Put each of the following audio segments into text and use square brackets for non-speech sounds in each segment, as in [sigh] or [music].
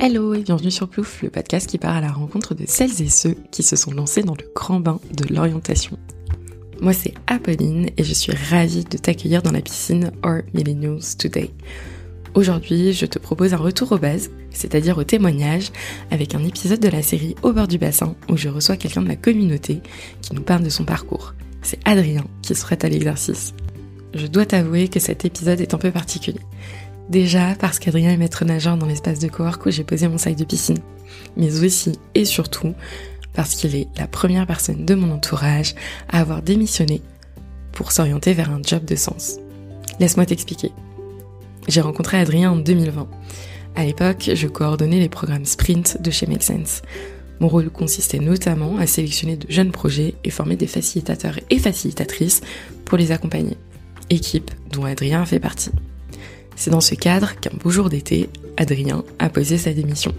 Hello et bienvenue sur Plouf, le podcast qui part à la rencontre de celles et ceux qui se sont lancés dans le grand bain de l'orientation. Moi c'est Apolline et je suis ravie de t'accueillir dans la piscine Or Millennials Today. Aujourd'hui, je te propose un retour aux bases, c'est-à-dire au témoignage, avec un épisode de la série Au bord du bassin où je reçois quelqu'un de la communauté qui nous parle de son parcours. C'est Adrien qui se à l'exercice. Je dois t'avouer que cet épisode est un peu particulier. Déjà parce qu'Adrien est maître nageur dans l'espace de cowork où j'ai posé mon sac de piscine. Mais aussi et surtout parce qu'il est la première personne de mon entourage à avoir démissionné pour s'orienter vers un job de sens. Laisse-moi t'expliquer. J'ai rencontré Adrien en 2020. À l'époque, je coordonnais les programmes sprint de chez Make Sense. Mon rôle consistait notamment à sélectionner de jeunes projets et former des facilitateurs et facilitatrices pour les accompagner. Équipe dont Adrien fait partie. C'est dans ce cadre qu'un beau jour d'été, Adrien a posé sa démission.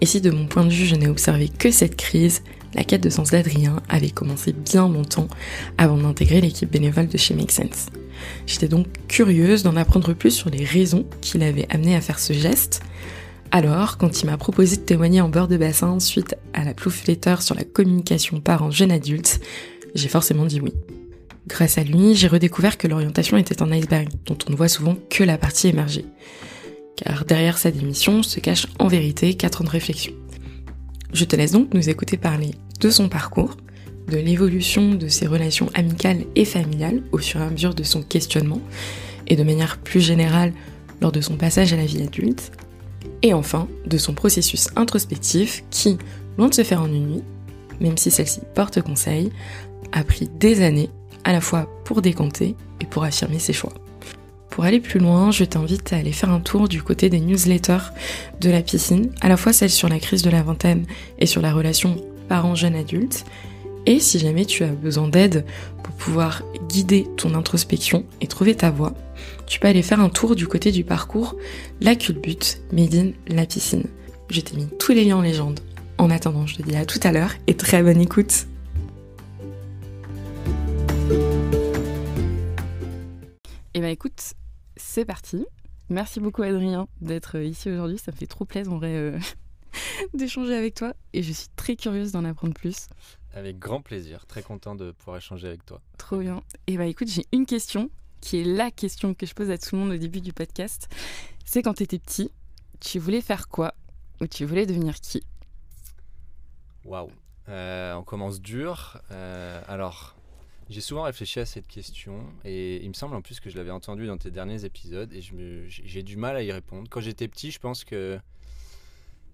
Et si de mon point de vue je n'ai observé que cette crise, la quête de sens d'Adrien avait commencé bien longtemps avant d'intégrer l'équipe bénévole de chez Make Sense. J'étais donc curieuse d'en apprendre plus sur les raisons qui l'avaient amené à faire ce geste. Alors, quand il m'a proposé de témoigner en bord de bassin suite à la plouf letter sur la communication parents-jeunes adultes, j'ai forcément dit oui. Grâce à lui, j'ai redécouvert que l'orientation était un iceberg dont on ne voit souvent que la partie émergée. Car derrière sa démission se cache en vérité 4 ans de réflexion. Je te laisse donc nous écouter parler de son parcours, de l'évolution de ses relations amicales et familiales au fur et à mesure de son questionnement, et de manière plus générale lors de son passage à la vie adulte, et enfin de son processus introspectif qui, loin de se faire en une nuit, même si celle-ci porte conseil, a pris des années à la fois pour décanter et pour affirmer ses choix. Pour aller plus loin, je t'invite à aller faire un tour du côté des newsletters de la piscine, à la fois celle sur la crise de la vingtaine et sur la relation parents-jeunes adultes. Et si jamais tu as besoin d'aide pour pouvoir guider ton introspection et trouver ta voie, tu peux aller faire un tour du côté du parcours La Culbute Made in la piscine. Je t'ai mis tous les liens en légende. En attendant, je te dis à tout à l'heure et très bonne écoute. Et bah écoute, c'est parti. Merci beaucoup Adrien d'être ici aujourd'hui. Ça me fait trop plaisir en vrai euh, [laughs] d'échanger avec toi et je suis très curieuse d'en apprendre plus. Avec grand plaisir, très content de pouvoir échanger avec toi. Trop bien. Et bah écoute, j'ai une question qui est la question que je pose à tout le monde au début du podcast. C'est quand tu étais petit, tu voulais faire quoi ou tu voulais devenir qui? Waouh. Euh, on commence dur. Euh, alors, j'ai souvent réfléchi à cette question et il me semble en plus que je l'avais entendu dans tes derniers épisodes et j'ai du mal à y répondre. Quand j'étais petit, je pense que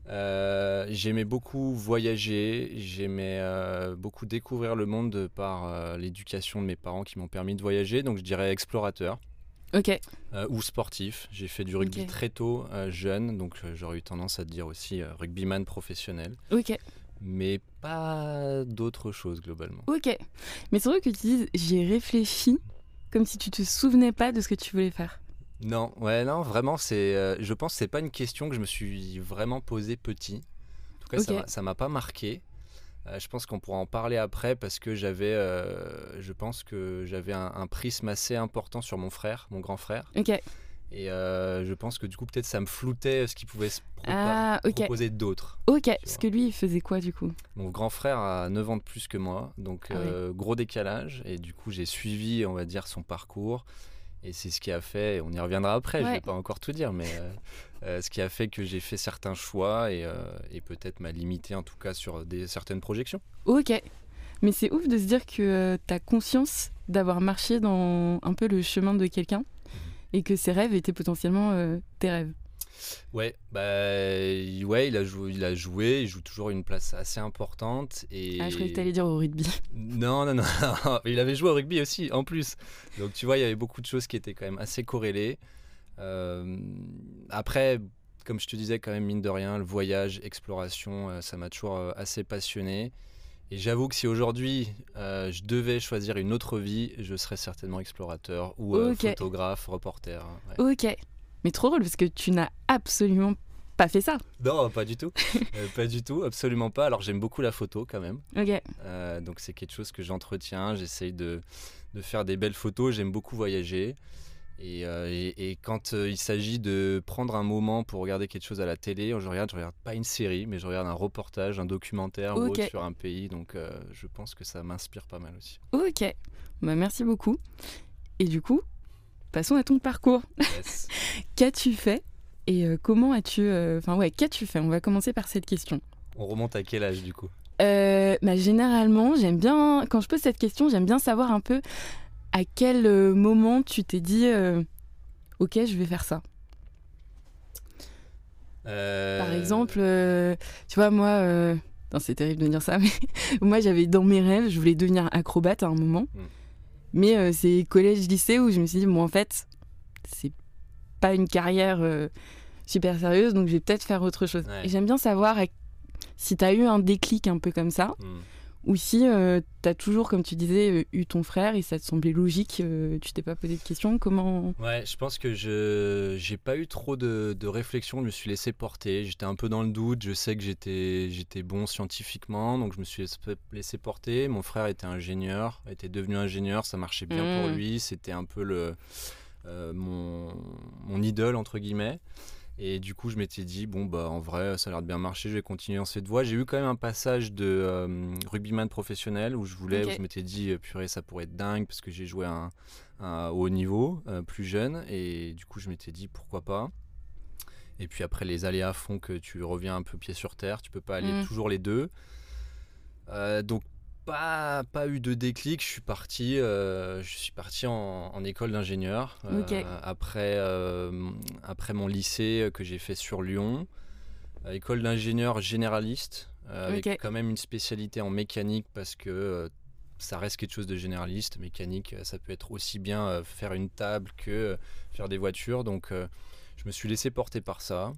euh, j'aimais beaucoup voyager, j'aimais euh, beaucoup découvrir le monde par euh, l'éducation de mes parents qui m'ont permis de voyager, donc je dirais explorateur. Ok. ou sportif. J'ai fait du rugby très tôt, jeune, donc j'aurais eu tendance à te dire aussi rugbyman professionnel. Ok mais pas d'autre chose globalement. Ok, mais c'est vrai que tu dis j'ai réfléchi comme si tu te souvenais pas de ce que tu voulais faire. Non, ouais, non, vraiment, c'est, euh, je pense que c'est pas une question que je me suis vraiment posée petit. En tout cas, ça m'a pas marqué. Euh, je pense qu'on pourra en parler après parce que j'avais, euh, je pense que j'avais un, un, prisme assez important sur mon frère, mon grand frère. Ok. Et euh, je pense que du coup, peut-être ça me floutait ce qu'il pouvait se ah, proposer d'autres. Ok, parce que lui, il faisait quoi du coup? Mon grand frère a 9 ans de plus que moi, donc ah euh, gros décalage. Et du coup, j'ai suivi, on va dire, son parcours. Et c'est ce qui a fait, on y reviendra après, je ne vais pas encore tout dire, mais euh, ce qui a fait que j'ai fait certains choix et, et peut-être m'a limité en tout cas sur des, certaines projections. Ok, mais c'est ouf de se dire que tu as conscience d'avoir marché dans un peu le chemin de quelqu'un et que ses rêves étaient potentiellement euh, tes rêves. Ouais, bah ouais, il a joué, il a joué, il joue toujours une place assez importante et. Ah, je croyais que t'allais dire au rugby. [laughs] Non, non, non, il avait joué au rugby aussi, en plus. Donc tu vois, il y avait beaucoup de choses qui étaient quand même assez corrélées. Euh, après, comme je te disais, quand même mine de rien, le voyage, exploration, euh, ça m'a toujours assez passionné. Et j'avoue que si aujourd'hui euh, je devais choisir une autre vie, je serais certainement explorateur ou euh, photographe, reporter. Hein, ok. Mais trop drôle parce que tu n'as absolument pas fait ça. Non, pas du [laughs] tout. Euh, pas du tout, absolument pas. Alors j'aime beaucoup la photo quand même. Ok. donc c'est quelque chose que j'entretiens. J'essaye de, de, faire des belles photos. J'aime beaucoup voyager. Et, euh, et- et quand euh, il s'agit de prendre un moment pour regarder quelque chose à la télé, je regarde, je regarde pas une série, mais je regarde un reportage, un documentaire ou autre sur un pays. Donc euh, je pense que ça m'inspire pas mal aussi. Ok, bah, merci beaucoup. Et du coup, passons à ton parcours. Yes. [laughs] Qu'as-tu fait et comment as-tu... Enfin ouais, qu'as-tu fait? On va commencer par cette question. On remonte à quel âge du coup? Bah, généralement, j'aime bien, quand je pose cette question, j'aime bien savoir un peu à quel euh, moment tu t'es dit, euh, ok, je vais faire ça? Euh, Par exemple, euh, tu vois, moi, c'est terrible de dire ça, [laughs] mais moi, j'avais dans mes rêves, je voulais devenir acrobate à un moment. Mm. Mais c'est collège-lycée où je me suis dit, bon, en fait, c'est pas une carrière super sérieuse, donc je vais peut-être faire autre chose. Ouais. Et j'aime bien savoir si tu as eu un déclic un peu comme ça, hmm. Ou si tu as toujours, comme tu disais, euh, eu ton frère et ça te semblait logique, euh, tu t'es pas posé de questions, comment... Ouais, je pense que je j'ai pas eu trop de, de réflexion, je me suis laissé porter, j'étais un peu dans le doute, je sais que j'étais j'étais bon scientifiquement, donc je me suis laissé- porter. Mon frère était ingénieur, était devenu ingénieur, ça marchait bien pour Mm. lui, c'était un peu le euh, mon, mon idole entre guillemets. Et du coup, je m'étais dit, bon, bah, en vrai, ça a l'air de bien marcher, je vais continuer dans cette voie. J'ai eu quand même un passage de euh, rugbyman professionnel où je voulais, où je m'étais dit, euh, purée, ça pourrait être dingue parce que j'ai joué à un, un haut niveau, euh, plus jeune. Et du coup, je m'étais dit, pourquoi pas? Et puis après, les aléas font que tu reviens un peu pied sur terre, tu peux pas aller Mm. toujours les deux. Euh, donc, pas, pas eu de déclic, je suis parti, euh, je suis parti en, en école d'ingénieur euh, après, euh, après mon lycée que j'ai fait sur Lyon. École d'ingénieur généraliste, avec quand même une spécialité en mécanique parce que ça reste quelque chose de généraliste. Mécanique, ça peut être aussi bien faire une table que faire des voitures. Donc je me suis laissé porter par ça.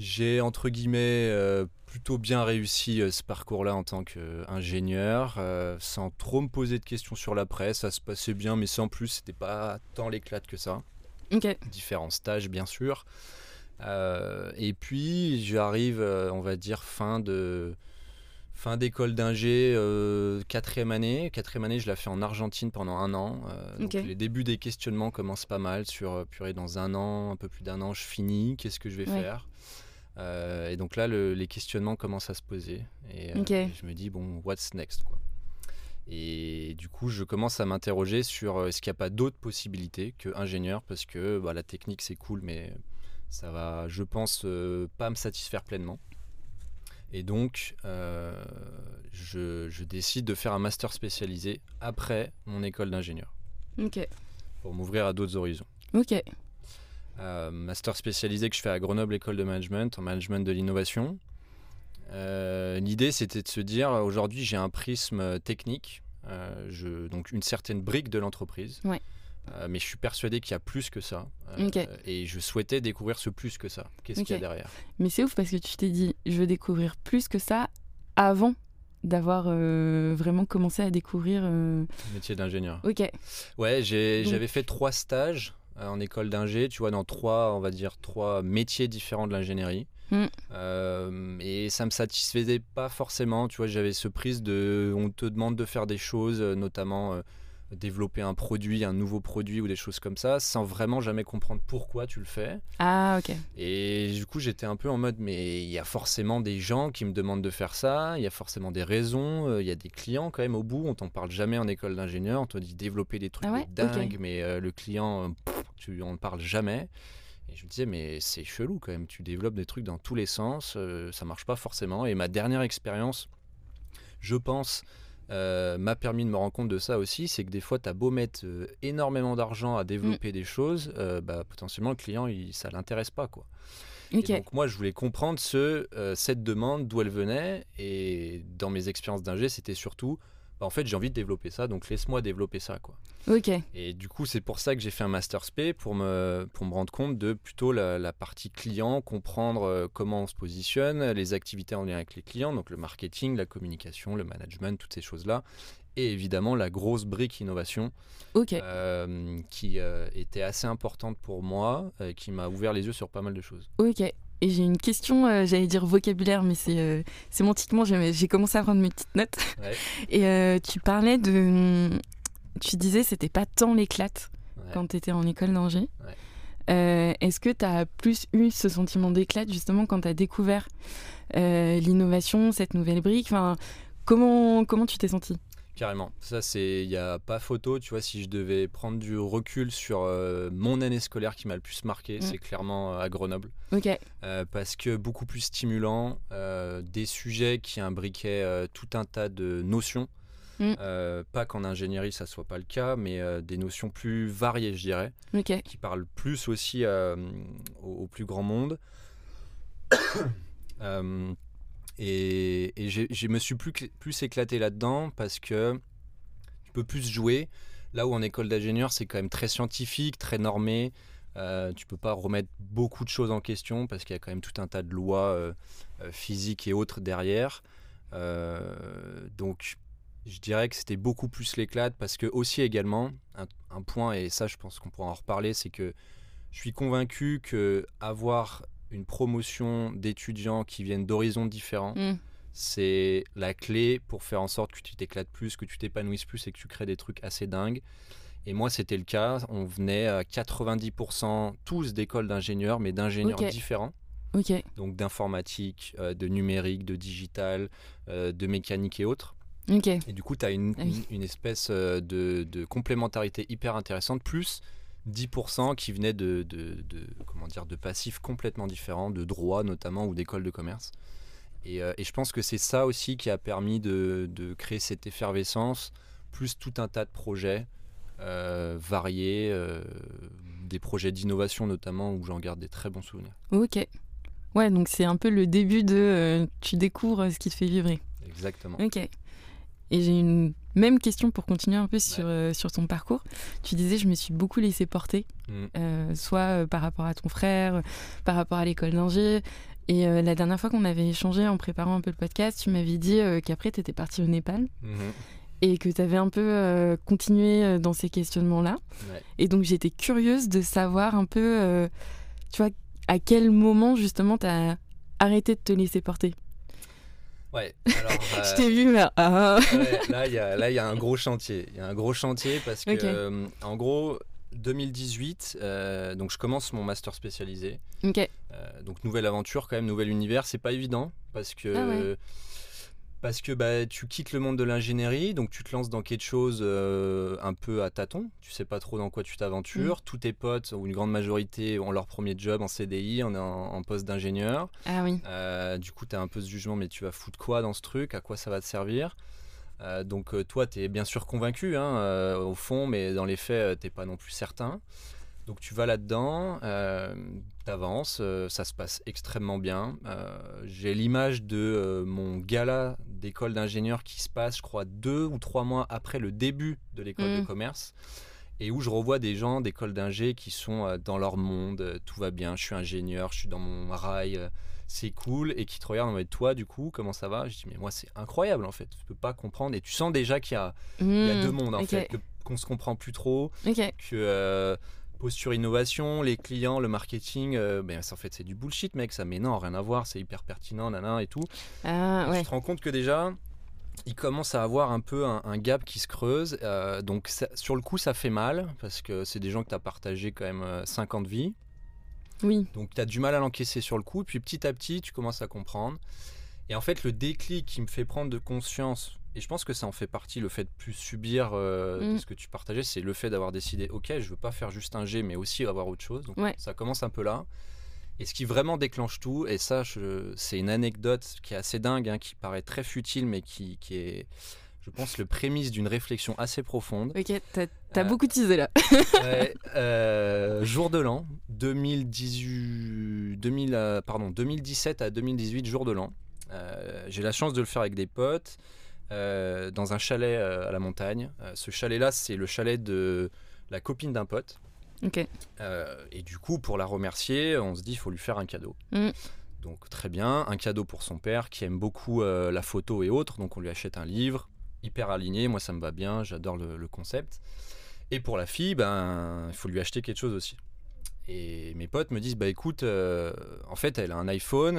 J'ai entre guillemets euh, plutôt bien réussi euh, ce parcours-là en tant qu'ingénieur, euh, sans trop me poser de questions sur l'après. Ça se passait bien, mais sans plus, c'était pas tant l'éclate que ça Ok, différents stages bien sûr. Euh, et puis j'arrive, euh, on va dire, fin de fin d'école d'ingé, euh, quatrième année. Quatrième année, je la fais en Argentine pendant un an. Donc les débuts des questionnements commencent pas mal sur, purée, dans un an, un peu plus d'un an, je finis, qu'est-ce que je vais Ouais. faire? Euh, Et donc là, le- les questionnements commencent à se poser. Et, euh, je me dis, bon, what's next quoi. Et du coup, je commence à m'interroger sur euh, est-ce qu'il n'y a pas d'autres possibilités que ingénieur? Parce que bah, la technique c'est cool, mais ça va, je pense, euh, pas me satisfaire pleinement. Et donc, je, je décide de faire un master spécialisé après mon école d'ingénieur pour m'ouvrir à d'autres horizons. ok, Euh, master spécialisé que je fais à Grenoble École de Management en management de l'innovation. Euh, L'idée, c'était de se dire aujourd'hui, j'ai un prisme technique, euh, je, donc une certaine brique de l'entreprise. Ouais. Mais je suis persuadé qu'il y a plus que ça. Et je souhaitais découvrir ce plus que ça. Qu'est-ce qu'il y a derrière? Mais c'est ouf parce que tu t'es dit, je veux découvrir plus que ça avant d'avoir euh, vraiment commencé à découvrir. euh, le métier d'ingénieur Ok, Ouais, j'avais fait trois stages en école d'ingé, tu vois, dans trois, on va dire, trois métiers différents de l'ingénierie. Mm. Euh, et ça me satisfaisait pas forcément, tu vois, j'avais ce prise de, on te demande de faire des choses, euh, notamment euh, développer un produit, un nouveau produit ou des choses comme ça, sans vraiment jamais comprendre pourquoi tu le fais. ah ok, Et du coup, j'étais un peu en mode, mais il y a forcément des gens qui me demandent de faire ça, il y a forcément des raisons, euh, il y a des clients quand même au bout, on t'en parle jamais en école d'ingénieur, on te dit développer des trucs Ah ouais de dingue, mais euh, le client, euh, pff, tu en parles jamais. Et je me disais, mais c'est chelou quand même, tu développes des trucs dans tous les sens, euh, ça marche pas forcément. Et ma dernière expérience, je pense, euh, m'a permis de me rendre compte de ça aussi, c'est que des fois, tu as beau mettre euh, énormément d'argent à développer des choses, euh, bah, potentiellement le client, il, ça l'intéresse pas. quoi. Et donc moi, je voulais comprendre ce, cette demande, d'où elle venait. Et dans mes expériences d'ingé, c'était surtout, bah, en fait, j'ai envie de développer ça, donc laisse-moi développer ça. quoi. ok, Et du coup, c'est pour ça que j'ai fait un master spé pour me, pour me rendre compte de plutôt la, la partie client, comprendre euh, comment on se positionne, les activités en lien avec les clients, donc le marketing, la communication, le management, toutes ces choses-là. Et évidemment, la grosse brique innovation ok. euh, qui euh, était assez importante pour moi, euh, qui m'a ouvert les yeux sur pas mal de choses. Ok. Et j'ai une question, euh, j'allais dire vocabulaire, mais c'est euh, sémantiquement, j'ai commencé à prendre mes petites notes. Ouais. [laughs] Et euh, tu parlais de. Tu disais c'était pas tant l'éclate. quand tu étais en école d'ingé. Est-ce que tu as plus eu ce sentiment d'éclat justement quand tu as découvert l'innovation, cette nouvelle brique? Enfin, comment, comment tu t'es senti Carrément. Ça, c'est. Il n'y a pas photo. Tu vois, si je devais prendre du recul sur euh, mon année scolaire qui m'a le plus marqué, mm. c'est clairement euh, à Grenoble. Ok. Euh, parce que beaucoup plus stimulant, des sujets qui imbriquaient tout un tas de notions. Mm. pas qu'en ingénierie ça soit pas le cas, mais des notions plus variées, je dirais, qui parlent plus aussi au, plus grand monde. [coughs] Et, je me suis plus, plus éclaté là-dedans parce que tu peux plus jouer. Là où en école d'ingénieur, c'est quand même très scientifique, très normé. Euh, tu peux pas remettre beaucoup de choses en question parce qu'il y a quand même tout un tas de lois euh, euh, physiques et autres derrière. Euh, donc, je dirais que c'était beaucoup plus l'éclate parce que aussi également un, un, point et ça, je pense qu'on pourra en reparler, c'est que je suis convaincu que avoir une promotion d'étudiants qui viennent d'horizons différents, mm. c'est la clé pour faire en sorte que tu t'éclates plus, que tu t'épanouisses plus et que tu crées des trucs assez dingues. Et moi, c'était le cas. On venait à 90% tous d'écoles d'ingénieurs, mais d'ingénieurs différents. Donc d'informatique, euh, de numérique, de digital, euh, de mécanique et autres. Et du coup, tu as une, ah une, espèce euh, de, de, complémentarité hyper intéressante. Plus 10% qui venaient de, comment dire, de passifs complètement différents, de droit notamment ou d'écoles de commerce. Euh, et, je pense que c'est ça aussi qui a permis de, créer cette effervescence, plus tout un tas de projets euh, variés, euh, des projets d'innovation notamment où j'en garde des très bons souvenirs. Ok. Ouais, donc c'est un peu le début de tu découvres ce qui te fait vibrer. Exactement. Ok. Et j'ai une même question pour continuer un peu sur, euh, sur ton parcours. Tu disais, je me suis beaucoup laissé porter, mm. euh, soit euh, par rapport à ton frère, par rapport à l'école d'ingé. Et la dernière fois qu'on avait échangé en préparant un peu le podcast, tu m'avais dit qu'après, tu étais parti au Népal. Mm-hmm. Et que tu avais un peu continué dans ces questionnements-là. Et donc j'étais curieuse de savoir un peu, tu vois, à quel moment justement tu as arrêté de te laisser porter. Ouais, [laughs] alors. je t'ai vu, mais. Ah. là, il y a, là, il y a un gros chantier. Il y a un gros chantier parce que, euh, en gros, 2018, euh, donc je commence mon master spécialisé. Ok. Euh, donc nouvelle aventure, quand même, nouvel univers. C'est pas évident parce que. Ah parce que bah, tu quittes le monde de l'ingénierie, donc tu te lances dans quelque chose euh, un peu à tâtons. Tu sais pas trop dans quoi tu t'aventures. Mm. Tous tes potes, ou une grande majorité, ont leur premier job en CDI, en, en poste d'ingénieur. Ah oui. Euh, du coup, tu as un peu ce jugement, mais tu vas foutre quoi dans ce truc? À quoi ça va te servir? Euh, donc toi, tu es bien sûr convaincu hein, au fond, mais dans les faits, t'es pas non plus certain. Donc tu vas là-dedans, euh, tu avances, euh, ça se passe extrêmement bien. Euh, j'ai l'image de euh, mon gala d'école d'ingénieur qui se passe, je crois, deux ou trois mois après le début de l'école de mm. commerce. Et où je revois des gens d'école d'ingé qui sont dans leur monde, tout va bien, je suis ingénieur, je suis dans mon rail, c'est cool, et qui te regardent en mode toi, du coup, comment ça va? Je dis, mais moi, c'est incroyable en fait, tu peux pas comprendre. Et tu sens déjà qu'il y, a, mm. deux mondes en fait, qu'on se comprend plus trop, que posture innovation, les clients, le marketing, euh, ben, en fait c'est du bullshit mec, ça mais non, rien à voir, c'est hyper pertinent, nana et tout. Ah, Tu te rends compte que déjà, il commence à avoir un peu un, gap qui se creuse. Euh, donc sur le coup ça fait mal, parce que c'est des gens que tu as partagé quand même 50 euh, vies. Oui. Donc tu as du mal à l'encaisser sur le coup, puis petit à petit tu commences à comprendre. Et en fait le déclic qui me fait prendre de conscience et je pense que ça en fait partie, le fait de plus subir euh, mm. ce que tu partageais, c'est le fait d'avoir décidé, ok, je veux pas faire juste un G, mais aussi avoir autre chose. Donc ça commence un peu là. Et ce qui vraiment déclenche tout, et ça, c'est une anecdote qui est assez dingue, hein, qui paraît très futile, mais qui, qui, est, je pense, le prémisse d'une réflexion assez profonde. Ok, t'as as euh, beaucoup teasé là. [laughs] euh, jour de l'an, 2018, 2000, pardon, 2017 à 2018, jour de l'an. Euh, j'ai la chance de le faire avec des potes. Euh, dans un chalet euh, à la montagne. Euh, ce chalet-là, c'est le chalet de la copine d'un pote. et du coup, pour la remercier, on se dit il faut lui faire un cadeau. Mm. Donc très bien, un cadeau pour son père qui aime beaucoup la photo et autres. Donc on lui achète un livre, hyper aligné. Moi, ça me va bien, j'adore le, concept. Et pour la fille, ben, il faut lui acheter quelque chose aussi. Et mes potes me disent bah écoute, en fait, elle a un iPhone,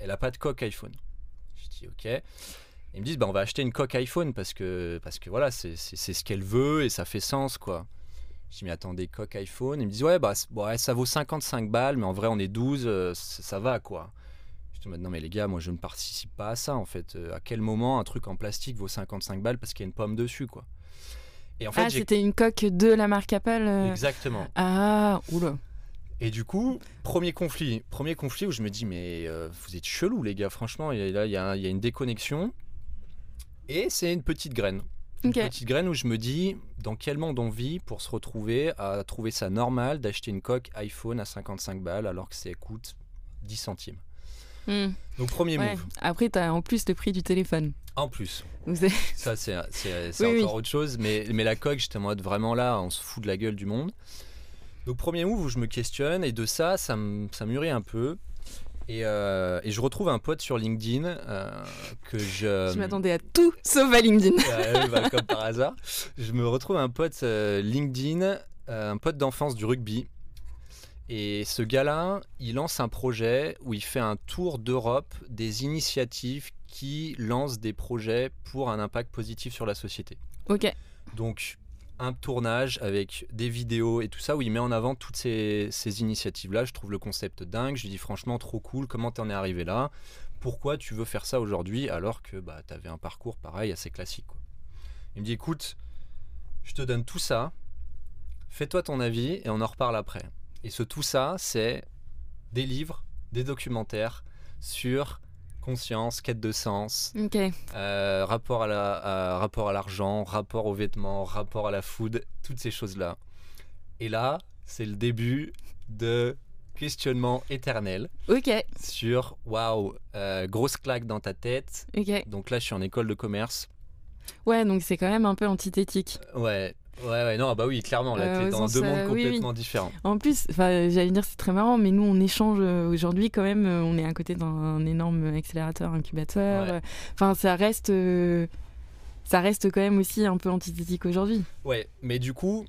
elle a pas de coque iPhone. Je dis ok. Ils me disent, bah, on va acheter une coque iPhone parce que, parce que voilà, c'est ce qu'elle veut et ça fait sens, quoi. Je dis, mais attendez, coque iPhone? Ils me disent, ouais, bah, ouais, ça vaut 55 balles, mais en vrai, on est 12, euh, ça, va, quoi. Je dis, non, mais les gars, moi, je ne participe pas à ça, en fait. Euh, à quel moment un truc en plastique vaut 55 balles parce qu'il y a une pomme dessus, quoi? Et en fait, ah, c'était une coque de la marque Apple Exactement. Ah, oula. Et du coup, premier conflit, premier conflit où je me dis, mais vous êtes chelou, les gars, franchement, il y, a, y a une déconnexion. Et c'est une petite graine. Une petite graine où je me dis dans quel monde on vit pour se retrouver à trouver ça normal d'acheter une coque iPhone à 55 balles alors que ça coûte 10 centimes. Hmm. Donc premier move. Après, tu as en plus le prix du téléphone. En plus. [laughs] Ça, c'est encore autre chose. Mais, mais la coque, j'étais en mode vraiment là, on se fout de la gueule du monde. Donc premier move où je me questionne et de ça, ça, ça mûrit un peu. Euh, et, je retrouve un pote sur LinkedIn euh, que je. Je m'attendais à tout sauf à LinkedIn. [laughs] Bah, comme par hasard. Je me retrouve un pote euh, LinkedIn, un pote d'enfance du rugby. Et ce gars-là, il lance un projet où il fait un tour d'Europe des initiatives qui lancent des projets pour un impact positif sur la société. Ok. Donc, un tournage avec des vidéos et tout ça où il met en avant toutes ces, initiatives-là. Je trouve le concept dingue. Je lui dis franchement trop cool. Comment t'en es arrivé là? Pourquoi tu veux faire ça aujourd'hui alors que bah, tu avais un parcours pareil assez classique Il me dit écoute, je te donne tout ça. Fais-toi ton avis et on en reparle après. Et ce tout ça, c'est des livres, des documentaires sur conscience, quête de sens, euh, rapport, à la, rapport à l'argent, rapport aux vêtements, rapport à la food, toutes ces choses-là. Et là, c'est le début de questionnement éternel ok sur waouh, euh, grosse claque dans ta tête. Donc là, je suis en école de commerce. Ouais, donc c'est quand même un peu antithétique. Ouais, Ouais, ouais, non, bah oui, clairement, là, euh, t'es dans deux mondes complètement différents. En plus, j'allais dire, c'est très marrant, mais nous, on échange euh, aujourd'hui quand même, euh, on est à côté d'un énorme accélérateur, incubateur. Enfin, ça reste. ça reste quand même aussi un peu antithétique aujourd'hui. Ouais, mais du coup,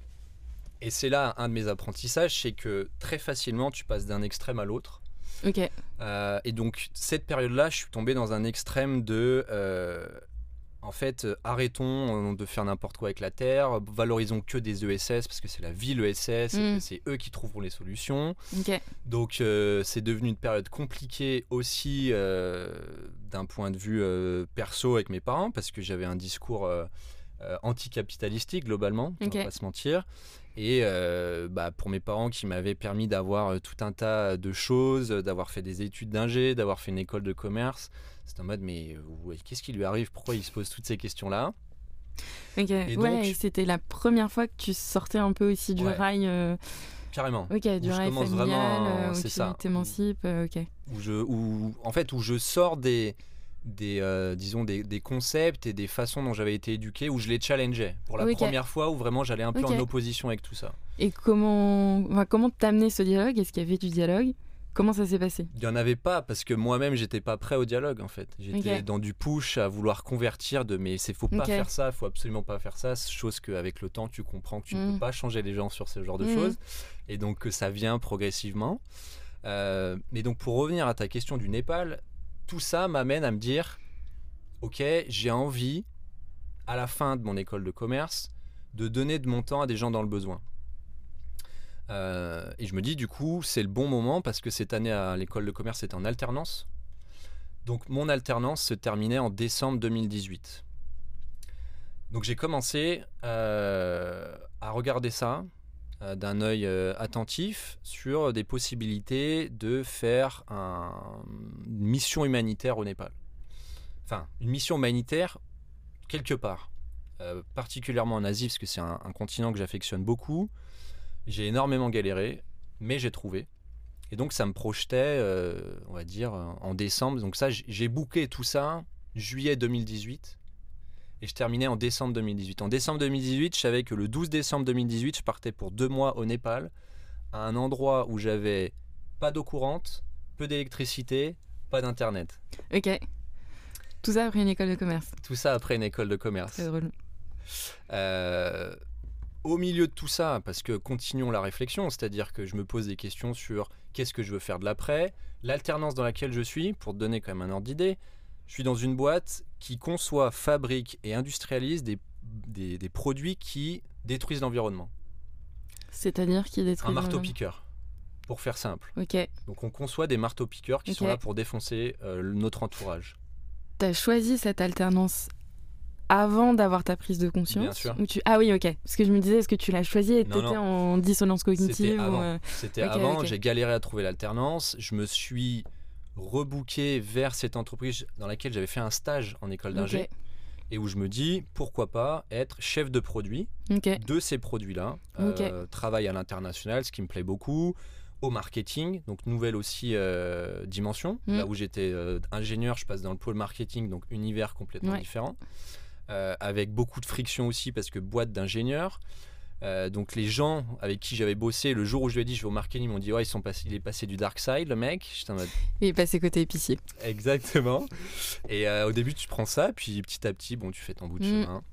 et c'est là un de mes apprentissages, c'est que très facilement, tu passes d'un extrême à l'autre. Ok. et donc, cette période-là, je suis tombé dans un extrême de en fait, euh, arrêtons euh, de faire n'importe quoi avec la Terre, valorisons que des ESS parce que c'est la vie l'ESS, mm. c'est eux qui trouveront les solutions. Donc euh, c'est devenu une période compliquée aussi d'un point de vue perso avec mes parents parce que j'avais un discours anticapitalistique globalement, on va pas se mentir. Et bah, pour mes parents qui m'avaient permis d'avoir tout un tas de choses, d'avoir fait des études d'ingé, d'avoir fait une école de commerce, c'est en mode, mais qu'est-ce qui lui arrive? Pourquoi il se pose toutes ces questions-là? Ok, ouais, c'était la première fois que tu sortais un peu aussi du rail. Euh, Carrément. Ok, du rail familial, vraiment, euh, c'est ça. T'émancipes, euh, ok. Où je, où, en fait, où je sors des, des disons des, des, concepts et des façons dont j'avais été éduqué, où je les challengeais pour la première fois, où vraiment j'allais un peu en opposition avec tout ça. Et comment, enfin, comment t'amener ce dialogue? Est-ce qu'il y avait du dialogue? Comment ça s'est passé? Il n'y en avait pas parce que moi-même j'étais pas prêt au dialogue en fait. J'étais dans du push à vouloir convertir de mais c'est faut pas faire ça, faut absolument pas faire ça. Chose qu'avec le temps tu comprends que tu ne peux mm. pas changer les gens sur ce genre de mm. choses et donc que ça vient progressivement. Euh, mais donc pour revenir à ta question du Népal, tout ça m'amène à me dire ok j'ai envie à la fin de mon école de commerce de donner de mon temps à des gens dans le besoin. Euh, et je me dis, du coup, c'est le bon moment parce que cette année à l'école de commerce c'était en alternance. Donc mon alternance se terminait en décembre 2018. Donc j'ai commencé euh, à regarder ça euh, d'un œil attentif sur des possibilités de faire une mission humanitaire au Népal. Enfin, une mission humanitaire quelque part, particulièrement en Asie, parce que c'est un continent que j'affectionne beaucoup. J'ai énormément galéré, mais j'ai trouvé. Et donc ça me projetait, euh, on va dire, en décembre. Donc ça, j'ai booké tout ça juillet 2018. Et je terminais en décembre 2018. En décembre 2018, je savais que le 12 décembre 2018, je partais pour deux mois au Népal, à un endroit où j'avais pas d'eau courante, peu d'électricité, pas d'internet. Ok. Tout ça après une école de commerce. Tout ça après une école de commerce. C'est drôle. Euh, au milieu de tout ça, parce que continuons la réflexion, c'est-à-dire que je me pose des questions sur qu'est-ce que je veux faire de l'après, l'alternance dans laquelle je suis, pour te donner quand même un ordre d'idée, je suis dans une boîte qui conçoit, fabrique et industrialise des, des, produits qui détruisent l'environnement. C'est-à-dire qu'il est Un marteau-piqueur, pour faire simple. Ok. Donc on conçoit des marteaux-piqueurs qui sont là pour défoncer euh, notre entourage. T'as choisi cette alternance avant d'avoir ta prise de conscience Bien sûr. tu... Ah oui, ok. Parce que je me disais, est-ce que tu l'as choisi et t'étais en dissonance cognitive C'était avant. euh, avant, j'ai galéré à trouver l'alternance. Je me suis rebooké vers cette entreprise dans laquelle j'avais fait un stage en école d'ingé et où je me dis pourquoi pas être chef de produit de ces produits-là. Euh, travail à l'international, ce qui me plaît beaucoup. Au marketing, donc nouvelle aussi euh, dimension. Mm. Là où j'étais euh, ingénieur, je passe dans le pôle marketing, donc univers complètement Ouais. différent. Euh, avec beaucoup de friction aussi parce que boîte d'ingénieurs. Euh, donc les gens avec qui j'avais bossé, le jour où je lui ai dit je vais au marketing, ils m'ont dit ouais ils sont passés, il est passé du dark side le mec. J'étais en mode Il est passé côté épicier. Exactement. Et euh, au début, tu prends ça, puis petit à petit, bon, tu fais ton bout de Mm. chemin.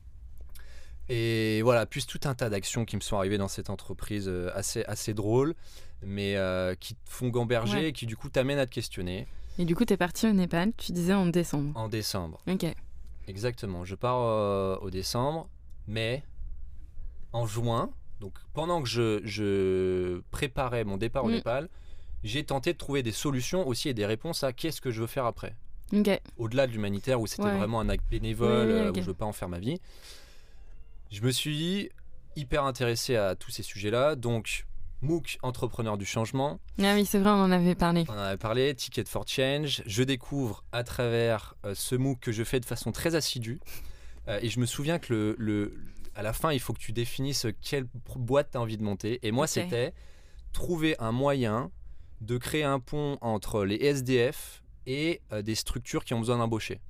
Et voilà, plus tout un tas d'actions qui me sont arrivées dans cette entreprise assez, assez drôles, mais euh, qui te font gamberger Ouais. et qui du coup t'amènent à te questionner Et du coup, t'es parti au Népal, tu disais en décembre. en décembre. Ok. Exactement. Je pars euh, au décembre, mais en juin, donc pendant que je, je préparais mon départ au Mm. Népal, j'ai tenté de trouver des solutions aussi et des réponses à qu'est-ce que je veux faire après. Ok. au-delà de l'humanitaire où c'était Ouais. vraiment un acte bénévole Oui, oui, euh, ok. où je veux pas en faire ma vie je me suis hyper intéressé à tous ces sujets-là donc MOOC entrepreneur du changement. Ah oui, c'est vrai, on en avait parlé. on en avait parlé Ticket for Change. Je découvre à travers euh, ce MOOC que je fais de façon très assidue. Euh, et je me souviens que le, le- à la fin il faut que tu définisses quelle boîte tu as envie de monter. Et moi c'était trouver un moyen de créer un pont entre les SDF et euh, des structures qui ont besoin d'embaucher.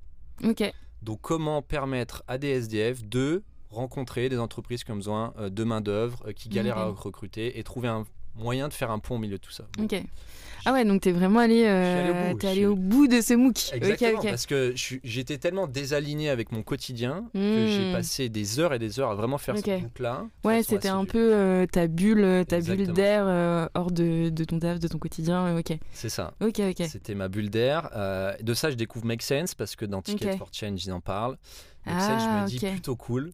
Ok. donc, comment permettre à des SDF de rencontrer des entreprises qui ont besoin euh, de main-d'œuvre, euh, qui galèrent à recruter et trouver un moyen de faire un pont au milieu de tout ça. Ok. Ah ouais, donc t'es vraiment allé, euh, allé au allé suis- au bout de ce MOOC. Exactement, parce que j'étais tellement désaligné avec mon quotidien que Hmm. j'ai passé des heures et des heures à vraiment faire Ok. ce de Ouais, c'était un peu euh, ta bulle, euh, ta bulle d'air euh, hors de, de ton taf, de ton quotidien. euh, ok. C'est ça. Ok, ok. C'était ma bulle d'air. Euh, de ça, je découvre Make Sense parce que dans Ticket for Change, ils en parlent. Make Ah, Sense, je me dis plutôt cool.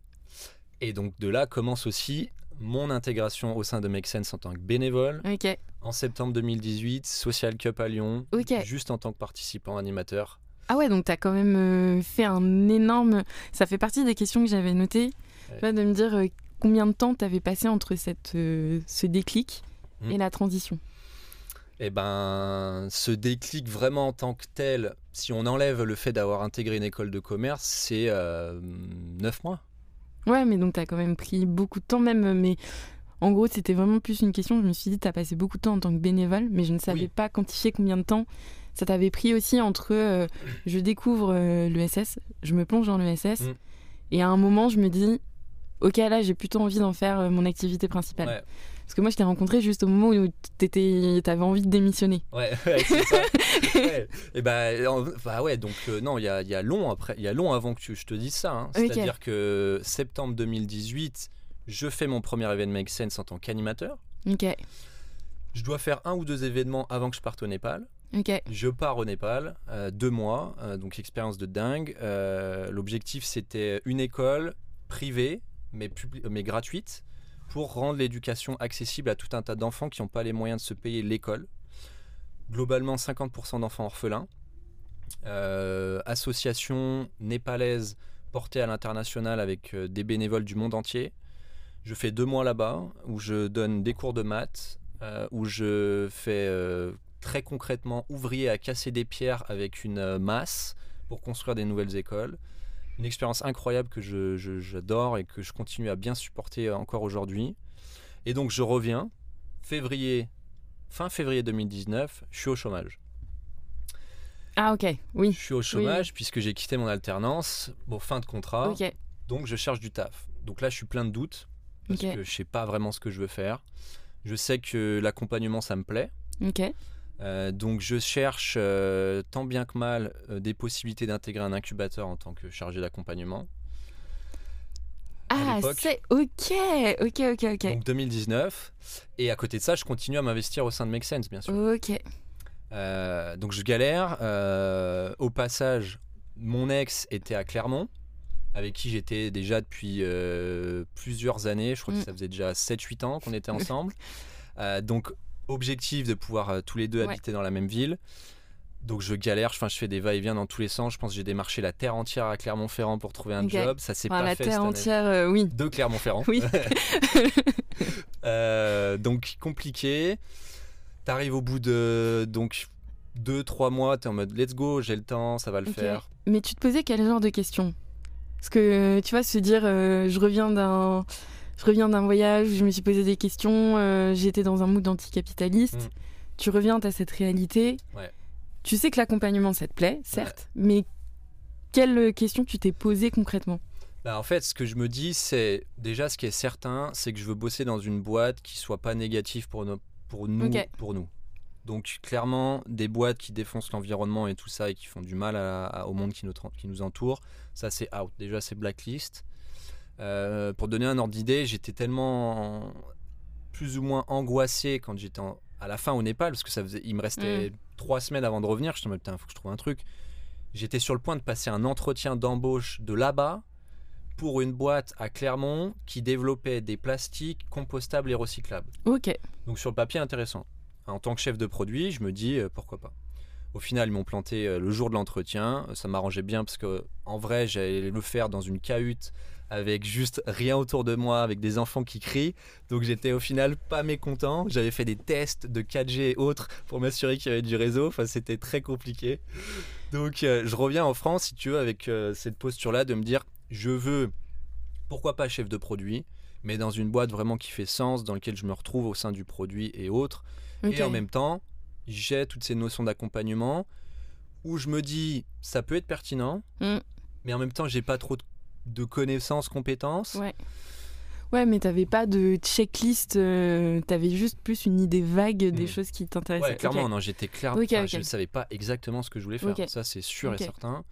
Et donc de là commence aussi mon intégration au sein de Make Sense en tant que bénévole. En septembre 2018, Social Cup à Lyon, juste en tant que participant animateur. Ah ouais, donc t'as quand même euh, fait un énorme. Ça fait partie des questions que j'avais notées. Ouais. Tu de me dire euh, combien de temps t'avais passé entre cette, euh, ce déclic Hmm. et la transition? Et ben, ce déclic vraiment en tant que tel, si on enlève le fait d'avoir intégré une école de commerce, c'est euh, 9 mois. Ouais, mais donc t'as quand même pris beaucoup de temps, même. Mais en gros, c'était vraiment plus une question. Je me suis dit, t'as passé beaucoup de temps en tant que bénévole, mais je ne savais Oui. pas quantifier combien de temps ça t'avait pris aussi entre euh, je découvre euh, l'ESS, je me plonge dans l'ESS, Mm. et à un moment, je me dis, ok, là, j'ai plutôt envie d'en faire euh, mon activité principale. Ouais. Parce que moi, je t'ai rencontré juste au moment où t'étais- t'avais envie de démissionner. Ouais, [laughs] ouais, c'est ça. [laughs] Ouais. Et ben, en- bah ouais, donc euh, non, il y a, y a long après, il y a long avant que tu- je te dise ça. hein. C'est-à-dire que septembre 2018, je fais mon premier événement Make Sense en tant qu'animateur. Ok, Je dois faire un ou deux événements avant que je parte au Népal. ok, Je pars au Népal, euh, deux mois, euh, donc expérience de dingue. Euh, L'objectif c'était une école privée, mais gratuite, pour rendre l'éducation accessible à tout un tas d'enfants qui n'ont pas les moyens de se payer l'école. Globalement 50% d'enfants orphelins. Euh, association népalaise portée à l'international avec euh, des bénévoles du monde entier. Je fais deux mois là-bas où je donne des cours de maths, euh, où je fais très concrètement ouvrier à casser des pierres avec une masse pour construire des nouvelles écoles. Une expérience incroyable que je- je- j'adore et que je continue à bien supporter encore aujourd'hui. Et donc je reviens, février, fin février 2019, je suis au chômage. Ah, ok, oui. Je suis au chômage puisque j'ai quitté mon alternance, bon, fin de contrat, donc je cherche du taf. Donc là je suis plein de doutes parce Ok. que je sais pas vraiment ce que je veux faire. Je sais que l'accompagnement ça me plaît. ok. Euh, donc je cherche euh, tant bien que mal euh, des possibilités d'intégrer un incubateur en tant que chargé d'accompagnement. Ah, c'est ok, ok, ok, ok. Donc 2019. Et à côté de ça, je continue à m'investir au sein de Make Sense, bien sûr. Ok, donc je galère. Au passage, mon ex était à Clermont. avec qui j'étais déjà depuis plusieurs années. Je crois Mm. que ça faisait déjà 7-8 ans qu'on était [laughs] ensemble. Donc, objectif de pouvoir euh, tous les deux Ouais. habiter dans la même ville. Donc je galère, enfin, je fais des va-et-vient dans tous les sens. Je pense que j'ai démarché la terre entière à Clermont-Ferrand pour trouver un job. Ça s'est Enfin, pas la fait terre cette année. entière, euh, oui. De Clermont-Ferrand. Oui. [laughs] Euh, donc compliqué. T'arrives au bout de donc 2-3 mois, t'es en mode let's go, j'ai le temps, ça va le faire. Mais tu te posais quel genre de questions? Parce que tu vois, se dire, euh, je reviens d'un. Je reviens d'un voyage où je me suis posé des questions, euh, j'étais dans un mood anticapitaliste. Mm. Tu reviens, à cette réalité. Ouais. Tu sais que l'accompagnement, ça te plaît, certes, mais quelles questions tu t'es posées concrètement? Bah, en fait, ce que je me dis, c'est déjà ce qui est certain, c'est que je veux bosser dans une boîte qui soit pas négative pour, nous. Pour nous. Donc clairement, des boîtes qui défoncent l'environnement et tout ça et qui font du mal à- à- au monde qui nous, qui nous entoure, ça c'est out. Déjà c'est blacklist. Euh, pour donner un ordre d'idée, j'étais tellement plus ou moins angoissé quand j'étais à la fin au Népal parce que ça faisait, il me restait trois semaines avant de revenir. Je me disais putain, faut que je trouve un truc. J'étais sur le point de passer un entretien d'embauche de là-bas pour une boîte à Clermont qui développait des plastiques compostables et recyclables. Ok. Donc sur le papier intéressant. En tant que chef de produit, je me dis euh, pourquoi pas. Au final, ils m'ont planté euh, le jour de l'entretien. Ça m'arrangeait bien parce que en vrai, j'allais le faire dans une cahute avec juste rien autour de moi, avec des enfants qui crient. Donc j'étais au final pas mécontent. J'avais fait des tests de 4G et autres pour m'assurer qu'il y avait du réseau. Enfin, c'était très compliqué. Donc euh, je reviens en France, si tu veux, avec euh, cette posture-là de me dire, je veux, pourquoi pas chef de produit, mais dans une boîte vraiment qui fait sens, dans lequel je me retrouve au sein du produit et autres. Et en même temps, j'ai toutes ces notions d'accompagnement où je me dis, ça peut être pertinent, Mm. mais en même temps, j'ai pas trop de- de connaissances, compétences. Ouais. Ouais, mais t'avais pas de checklist, euh, t'avais juste plus une idée vague des Mm. choses qui t'intéressaient. Ouais, clairement, non, j'étais clair. Ok, enfin, ok. Je ne savais pas exactement ce que je voulais faire. Ça, c'est sûr et certain.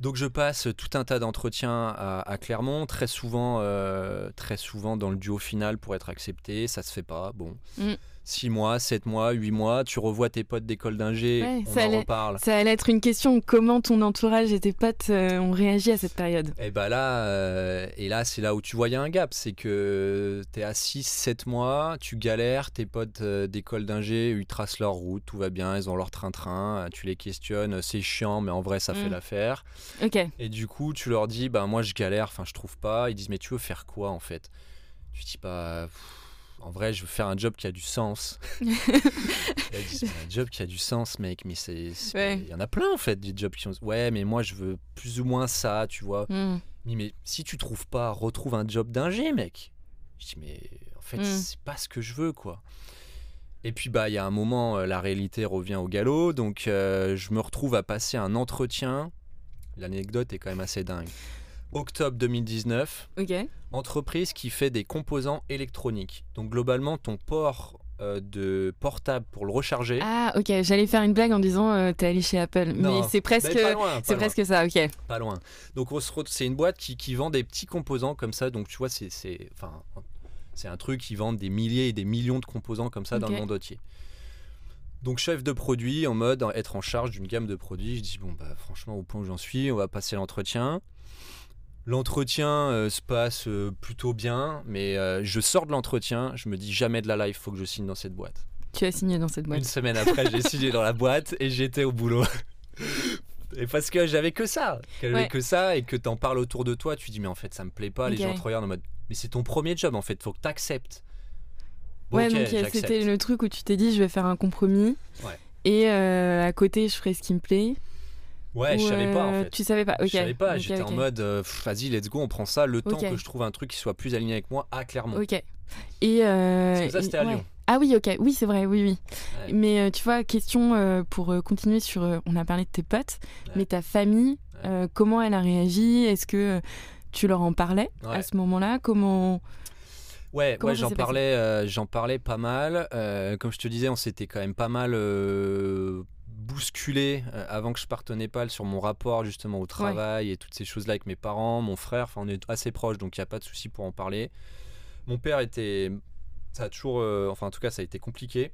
Donc, je passe tout un tas d'entretiens à, à Clermont, très souvent, euh, très souvent dans le duo final pour être accepté. Ça se fait pas. Bon, Mm. 6 mois, 7 mois, 8 mois, tu revois tes potes d'école d'ingé, Ouais, on ça en allait- reparle. Ça allait être une question comment ton entourage et tes potes euh, ont réagi à cette période? Et bah là, euh, et là c'est là où tu a un gap, c'est que tu es à 6-7 mois, tu galères, tes potes euh, d'école d'ingé, ils tracent leur route, tout va bien, ils ont leur train-train, tu les questionnes, c'est chiant mais en vrai ça fait Mm. l'affaire. Ok. Et du coup tu leur dis, bah moi je galère, enfin je trouve pas, ils disent mais tu veux faire quoi en fait? Tu dis bah... en vrai, je veux faire un job qui a du sens. [laughs] [laughs] Un job qui a du sens, mec, mais c'est. Ouais. Il y en a plein en fait, des jobs qui ont. Ouais, mais moi je veux plus ou moins ça, tu vois. Hmm. Mais, mais si tu trouves pas, retrouve un job d'ingé, mec. Je dis, mais en fait, Mm. c'est pas ce que je veux, quoi. Et puis, bah, il y a un moment, euh, la réalité revient au galop. Donc, euh, je me retrouve à passer un entretien. L'anecdote est quand même assez dingue. Octobre 2019, Ok. entreprise qui fait des composants électroniques. Donc, globalement, ton port euh, de portable pour le recharger. Ah, ok. J'allais faire une blague en disant euh, t'es allé chez Apple. Non, mais c'est presque, Mais pas loin, pas c'est loin. presque ça. Ok. Pas loin. Donc on se re- c'est une boîte qui, qui vend des petits composants comme ça. Donc tu vois, c'est c'est enfin c'est un truc qui vend des milliers et des millions de composants comme ça dans Ok. le monde entier. Donc chef de produit en mode être en charge d'une gamme de produits. Je dis bon bah franchement au point où j'en suis, on va passer l'entretien. L'entretien euh, se passe euh, plutôt bien, mais euh, je sors de l'entretien, je me dis jamais de la life, faut que je signe dans cette boîte. Tu as signé dans cette boîte. Une semaine après, j'ai signé dans la boîte et j'étais au boulot. [laughs] Et parce que j'avais que ça, j'avais Ouais. que ça et que t'en parles autour de toi, tu dis mais en fait ça me plaît pas, les gens te regardent en mode mais c'est ton premier job en fait, faut que t'acceptes. Bon, Ouais, donc c'était le truc où tu t'es dit je vais faire un compromis. Ouais. Et à côté, je ferai ce qui me plaît. Ouais, je savais pas en euh, fait. Tu savais pas. Ok. Je savais pas, j'étais en mode euh, vas-y, let's go, on prend ça, le temps que je trouve un truc qui soit plus aligné avec moi, ah clairement. Ok. Et euh, Parce que ça c'était à ouais. Lyon. Ah oui, ok. Oui, c'est vrai. Oui, oui. Ouais. Mais euh, tu vois, question euh, pour euh, continuer sur. on a parlé de tes potes, Ouais. mais ta famille, Ouais. comment elle a réagi? Est-ce que tu leur en parlais à ce moment-là? Comment Ouais, Comment ouais j'en parlais, j'en parlais pas mal. Comme je te disais, on s'était quand même pas mal bousculé euh, avant que je parte au Népal sur mon rapport justement au travail et toutes ces choses-là avec mes parents, mon frère. Enfin, on est assez proches, donc il n'y a pas de souci pour en parler. Mon père était, ça a toujours, euh, enfin en tout cas, ça a été compliqué,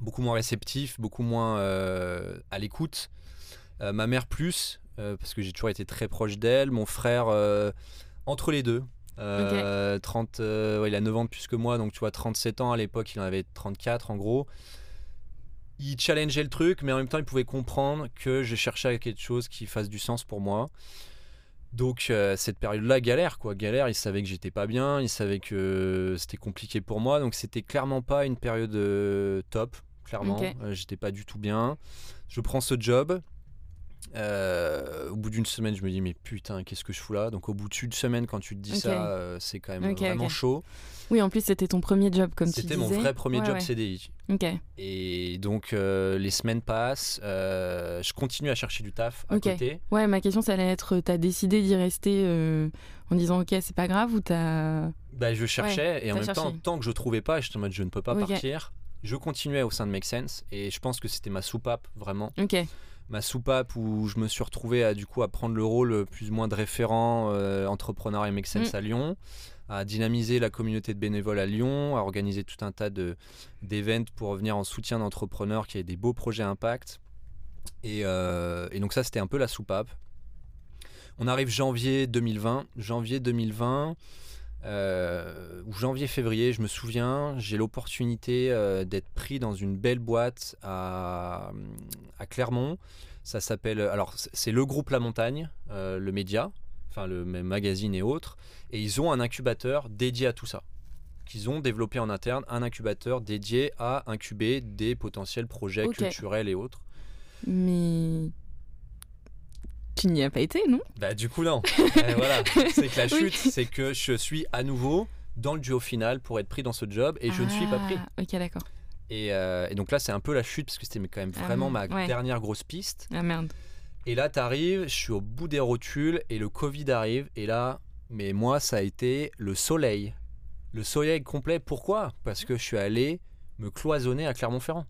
beaucoup moins réceptif, beaucoup moins euh, à l'écoute. Ma mère plus. parce que j'ai toujours été très proche d'elle. Mon frère, entre les deux. 30, ouais, il a 9 ans de plus que moi, donc tu vois, 37 ans à l'époque, il en avait 34 en gros. Il challengeait le truc, mais en même temps, il pouvait comprendre que je cherchais à quelque chose qui fasse du sens pour moi. Donc euh, cette période-là, galère quoi, galère. Il savait que j'étais pas bien, il savait que c'était compliqué pour moi, donc c'était clairement pas une période euh, top, clairement. Euh, j'étais pas du tout bien. Je prends ce job. Euh, au bout d'une semaine, je me dis mais putain, qu'est-ce que je fous là? Donc au bout d'une semaine, quand tu te dis ça, euh, c'est quand même Ok, vraiment chaud. Oui, en plus, c'était ton premier job, comme tu disais. C'était mon vrai premier Ouais, job ouais. CDI. Et donc euh, les semaines passent, je continue à chercher du taf à côté. Ouais, ma question, ça allait être, t'as décidé d'y rester en disant, ok, c'est pas grave, ou t'as... Bah, je cherchais et en même temps, tant que je trouvais pas, j'étais en mode je ne peux pas partir. Je continuais au sein de Make Sense et je pense que c'était ma soupape vraiment. Ok. Ma soupape où je me suis retrouvé à du coup à prendre le rôle euh, plus ou moins de référent euh, entrepreneur et Make Sense à Lyon, à dynamiser la communauté de bénévoles à Lyon, à organiser tout un tas d'événements pour venir en soutien d'entrepreneurs qui avaient des beaux projets impact. Et, euh, et donc ça c'était un peu la soupape. On arrive janvier 2020. Janvier 2020, euh, ou janvier-février, je me souviens, j'ai l'opportunité euh, d'être pris dans une belle boîte à, à Clermont. Ça s'appelle, alors c'est le groupe La Montagne, euh, le média, enfin le même magazine et autres, et ils ont un incubateur dédié à tout ça. Qu'ils ont développé en interne un incubateur dédié à incuber des potentiels projets culturels et autres. Mais... Tu n'y as pas été, non? Bah du coup non. [laughs] Et voilà, c'est que la Oui. chute, c'est que je suis à nouveau dans le duo final pour être pris dans ce job et je ne suis pas pris. Ah, Ok, d'accord. Et, euh, et donc là c'est un peu la chute parce que c'était quand même Ah, vraiment ma ouais. dernière grosse piste. Ah merde. Et là t'arrives, je suis au bout des rotules et le Covid arrive et là, mais moi ça a été le soleil. Le soleil complet, pourquoi? Parce que je suis allé me cloisonner à Clermont-Ferrand.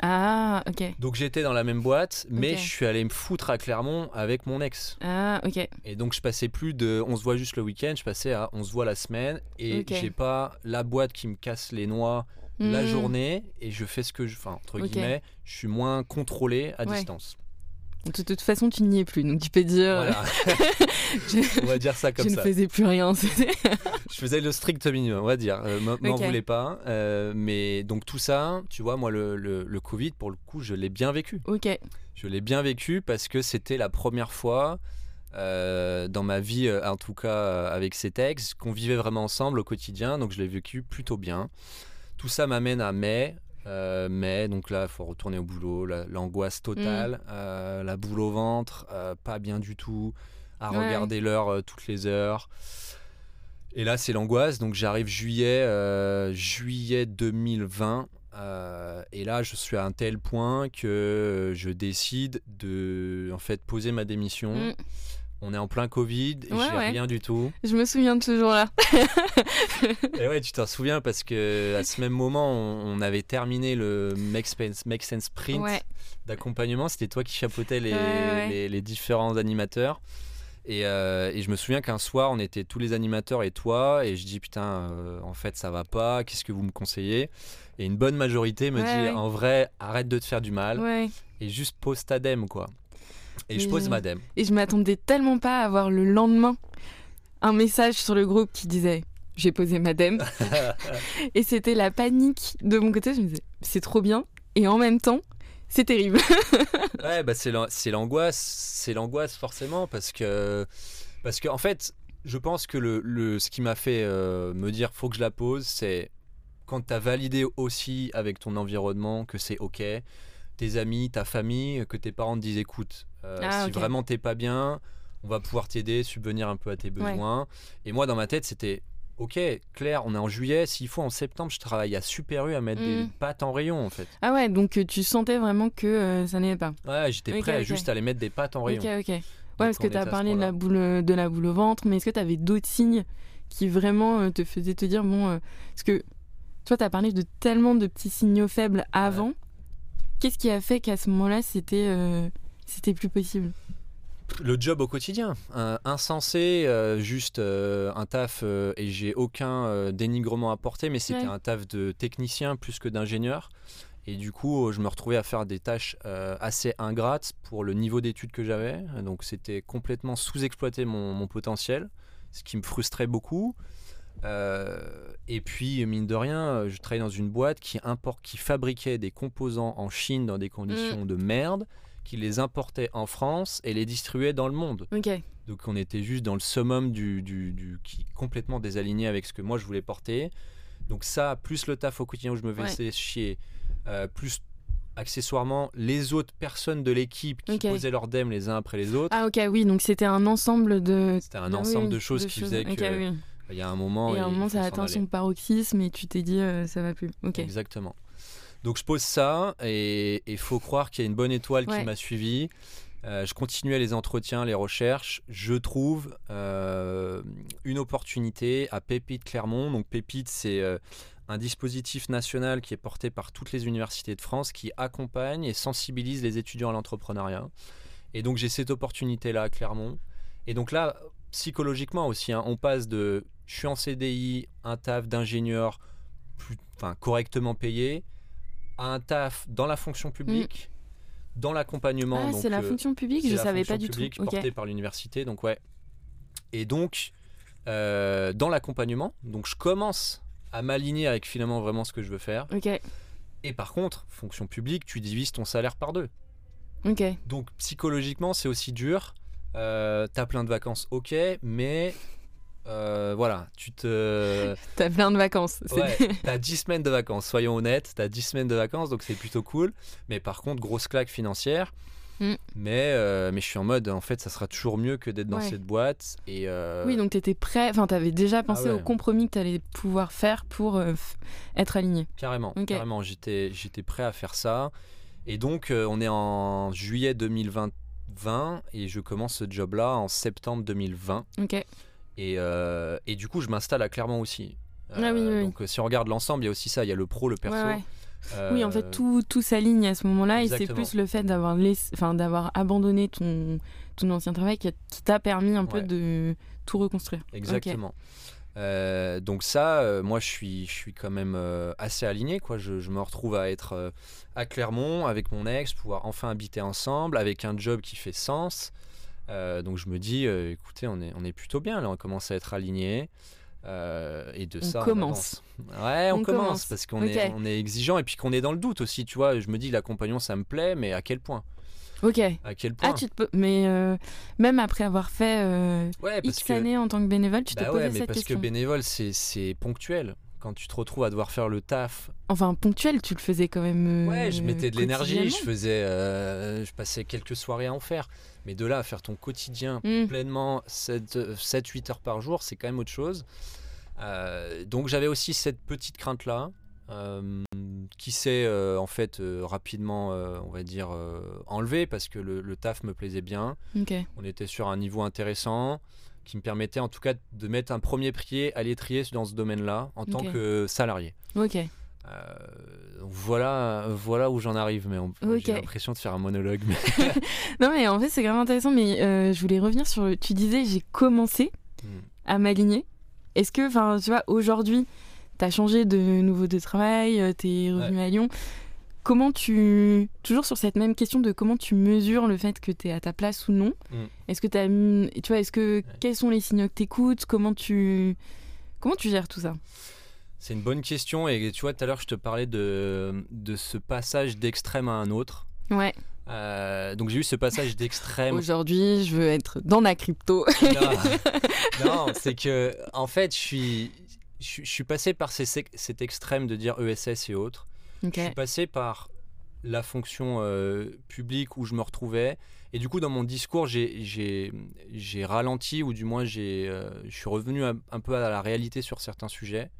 Ah, ok. Donc j'étais dans la même boîte, mais Ok. je suis allé me foutre à Clermont avec mon ex. Ah, ok. Et donc je passais plus de on se voit juste le week-end, je passais à on se voit la semaine et Ok. j'ai pas la boîte qui me casse les noix la Hmm. journée et je fais ce que je enfin entre Ok. guillemets, je suis moins contrôlé à Ouais. distance. De toute façon, tu n'y es plus, donc tu peux dire... Voilà, [laughs] je, on va dire ça comme je ça. ne faisais plus rien. Je faisais le strict minimum, on va dire. Euh, m'en voulais pas, euh, mais donc tout ça, tu vois, moi le, le, le Covid pour le coup, je l'ai bien vécu. ok. Je l'ai bien vécu parce que c'était la première fois euh, dans ma vie, euh, en tout cas euh, avec cet ex, qu'on vivait vraiment ensemble au quotidien. Donc je l'ai vécu plutôt bien. Tout ça m'amène à mai. Euh, mai, donc là, il faut retourner au boulot, la- l'angoisse totale, euh, la boule au ventre, euh, pas bien du tout, à Ouais. regarder l'heure toutes les heures. Et là, c'est l'angoisse. Donc j'arrive juillet, juillet 2020. euh, et là, je suis à un tel point que je décide de en fait poser ma démission. Hmm. On est en plein Covid, et Ouais, j'ai ouais. rien du tout. Je me souviens de ce jour-là. Et ouais, tu t'en souviens parce que à ce même moment, on, on avait terminé le Make Sense, Make Sense Sprint Ouais. d'accompagnement. C'était toi qui chapeautais les, différents animateurs. Et, euh, et je me souviens qu'un soir, on était tous les animateurs et toi, et je dis putain, euh, en fait, ça va pas. Qu'est-ce que vous me conseillez? Et une bonne majorité me dit en vrai, arrête de te faire du mal et juste pose ta dème quoi. Et je pose euh, ma dème. Et je m'attendais tellement pas à avoir le lendemain un message sur le groupe qui disait j'ai posé madame. [laughs] et c'était la panique de mon côté. Je me disais c'est trop bien. Et en même temps, c'est terrible. [laughs] Ouais, bah c'est l'an- c'est l'angoisse, c'est l'angoisse forcément parce que parce que en fait, je pense que le, le ce qui m'a fait euh, me dire faut que je la pose, c'est quand tu as validé aussi avec ton environnement que c'est OK, tes amis, ta famille, que tes parents te disent écoute, euh, Ah, si vraiment t'es pas bien, on va pouvoir t'aider, subvenir un peu à tes besoins. Et moi dans ma tête, c'était OK, Claire, on est en juillet, s'il faut en septembre, je travaille à Super U à mettre des Mm. pâtes en rayon en fait. ah ouais, donc euh, tu sentais vraiment que euh, ça n'allait pas. Ouais, j'étais prêt à juste à aller mettre des pâtes en rayon. Ok, ok. Ouais, parce que tu as parlé de la, boule, de la boule au ventre, mais est-ce que tu avais d'autres signes qui vraiment euh, te faisaient te dire, bon, euh, parce que toi, tu as parlé de tellement de petits signaux faibles avant. Qu'est-ce qui a fait qu'à ce moment-là, c'était c'était plus possible Le job au quotidien, un- insensé, euh, juste euh, un taf, euh, et j'ai aucun euh, dénigrement à porter, mais c'était Ouais. un taf de technicien plus que d'ingénieur. Et du coup, je me retrouvais à faire des tâches assez ingrates pour le niveau d'études que j'avais. Donc c'était complètement sous-exploiter mon, mon, potentiel, ce qui me frustrait beaucoup. et puis, mine de rien, je travaillais dans une boîte qui, qui fabriquait des composants en Chine dans des conditions de merde qui les importait en France et les distribuait dans le monde. Donc on était juste dans le summum du, du, qui complètement désaligné avec ce que moi je voulais porter. Donc ça, plus le taf au quotidien où je me faisais chier, euh, plus accessoirement les autres personnes de l'équipe qui posaient leurs dèmes les uns après les autres. Ah ok, oui, donc c'était un ensemble de... C'était un ensemble de choses qui faisaient que... Il y a un moment... Et à un moment, ça a atteint son paroxysme et tu t'es dit, euh, ça va plus. Ok. Exactement. Donc je pose ça et il faut croire qu'il y a une bonne étoile qui m'a suivi. Euh, je continuais les entretiens, les recherches. Je trouve euh, une opportunité à Pépite Clermont. Donc Pépite, c'est euh, un dispositif national qui est porté par toutes les universités de France qui accompagne et sensibilise les étudiants à l'entrepreneuriat. Et donc j'ai cette opportunité-là à Clermont. Et donc là, psychologiquement aussi, hein, on passe de je suis en CDI, un taf d'ingénieur correctement payé, un taf dans la fonction publique, mm. dans l'accompagnement. Ah, c'est la euh, fonction publique, je savais pas du tout. Portée par l'université, donc ouais. Et donc, euh, dans l'accompagnement, donc je commence à m'aligner avec finalement vraiment ce que je veux faire. Ok. Et par contre, fonction publique, tu divises ton salaire par deux. Ok. Donc psychologiquement, c'est aussi dur. Euh, t'as plein de vacances, ok, mais euh, voilà, tu te. [laughs] T'as plein de vacances. Ouais, t'as 10 semaines de vacances, soyons honnêtes, t'as 10 semaines de vacances, donc c'est plutôt cool. Mais par contre, grosse claque financière. Mm. Mais, euh, mais je suis en mode, en fait, ça sera toujours mieux que d'être dans cette boîte. Et euh, Oui, donc t'étais prêt, enfin, t'avais déjà pensé ah au compromis que t'allais pouvoir faire pour être aligné. Carrément, carrément. J'étais, j'étais prêt à faire ça. Et donc, on est en juillet 2020 et je commence ce job-là en septembre 2020. Ok. Euh, et, du coup, je m'installe à Clermont aussi. Ah donc, si on regarde l'ensemble, il y a aussi ça. Il y a le pro, le perso. oui, en fait, euh, tout, tout s'aligne à ce moment-là. Et c'est plus le fait d'avoir enfin, d'avoir abandonné ton, ton ancien travail qui t'a permis un peu de tout reconstruire. Exactement. Euh, donc ça, moi, je suis, je suis quand même assez aligné. Quoi. Je, je, me retrouve à être à Clermont avec mon ex, pouvoir enfin habiter ensemble, avec un job qui fait sens. Euh, donc je me dis, euh, écoutez, on est, on est plutôt bien, là, on commence à être aligné. Euh, et de on ça, commence. ouais, on, commence, parce qu'on est, on est exigeant et puis qu'on est dans le doute aussi, tu vois. Je me dis, l'accompagnement, ça me plaît, mais à quel point? Ok. À quel point? Ah, tu te peux... Mais même après avoir fait X années en tant que bénévole, tu te bah posais ouais, mais cette parce que bénévole, c'est ponctuel quand tu te retrouves à devoir faire le taf. Enfin, ponctuel, tu le faisais quand même. ouais, je mettais de l'énergie, je faisais, je passais quelques soirées à en faire. Mais de là à faire ton quotidien mm. pleinement 7-8 heures par jour, c'est quand même autre chose. Euh, donc j'avais aussi cette petite crainte-là. Euh, qui s'est euh, en fait rapidement, on va dire, enlevée parce que le, taf me plaisait bien. On était sur un niveau intéressant qui me permettait en tout cas de mettre un premier pied à l'étrier dans ce domaine-là en tant que salarié. Ok. Euh, voilà, voilà où j'en arrive, mais j'ai l'impression de faire un monologue. [laughs] non, mais en fait, c'est vraiment intéressant. Mais euh, je voulais revenir sur. Tu disais, j'ai commencé hmm. à m'aligner. Est-ce que, enfin, tu vois, aujourd'hui, tu as changé de nouveau de travail, euh, tu es revenu à Lyon. Comment tu. Toujours sur cette même question de comment tu mesures le fait que tu es à ta place ou non. Hmm. Est-ce que as. Tu vois, est-ce que. Quels sont les signaux que tu écoutes Comment tu. Comment tu gères tout ça? C'est une bonne question et tu vois tout à l'heure je te parlais de, de ce passage d'extrême à un autre. Ouais. Euh, donc j'ai eu ce passage [laughs] d'extrême. Aujourd'hui, je veux être dans la crypto. non, [laughs] c'est que en fait, je suis, je, suis passé par ces, cet extrême de dire ESS et autres. Je suis passé par la fonction euh, publique où je me retrouvais. Et du coup, dans mon discours, j'ai ralenti, ou du moins, euh, je suis revenu un, peu à la réalité sur certains sujets.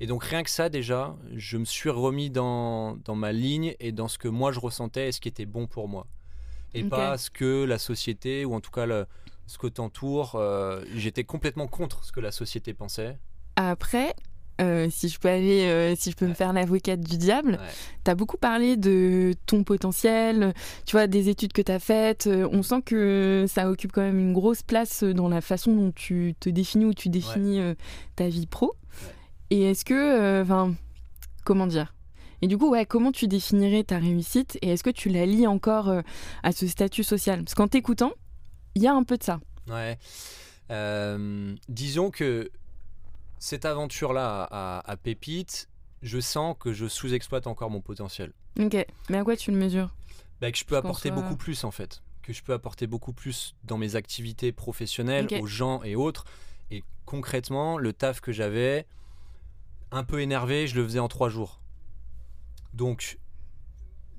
Et donc rien que ça déjà, je me suis remis dans, dans, ma ligne et dans ce que moi je ressentais et ce qui était bon pour moi. Et pas ce que la société, ou en tout cas le, ce que t'entoure, euh, j'étais complètement contre ce que la société pensait. Après, euh, si je peux aller, euh, si je peux me faire l'avocate du diable, tu as beaucoup parlé de ton potentiel, tu vois, des études que tu as faites. on sent que ça occupe quand même une grosse place dans la façon dont tu te définis ou tu définis ta vie pro. Et est-ce que, euh, enfin, comment dire? Et du coup, ouais, comment tu définirais ta réussite et est-ce que tu la lis encore euh, à ce statut social? Parce qu'en t'écoutant, il y a un peu de ça. Ouais. Euh, disons que cette aventure-là à, à Pépite, je sens que je sous-exploite encore mon potentiel. Ok, mais à quoi tu le mesures? Bah, Que je peux Je apporter beaucoup plus en fait. Que je peux apporter beaucoup plus dans mes activités professionnelles, aux gens et autres. Et concrètement, le taf que j'avais, un peu énervé, je le faisais en trois jours. Donc,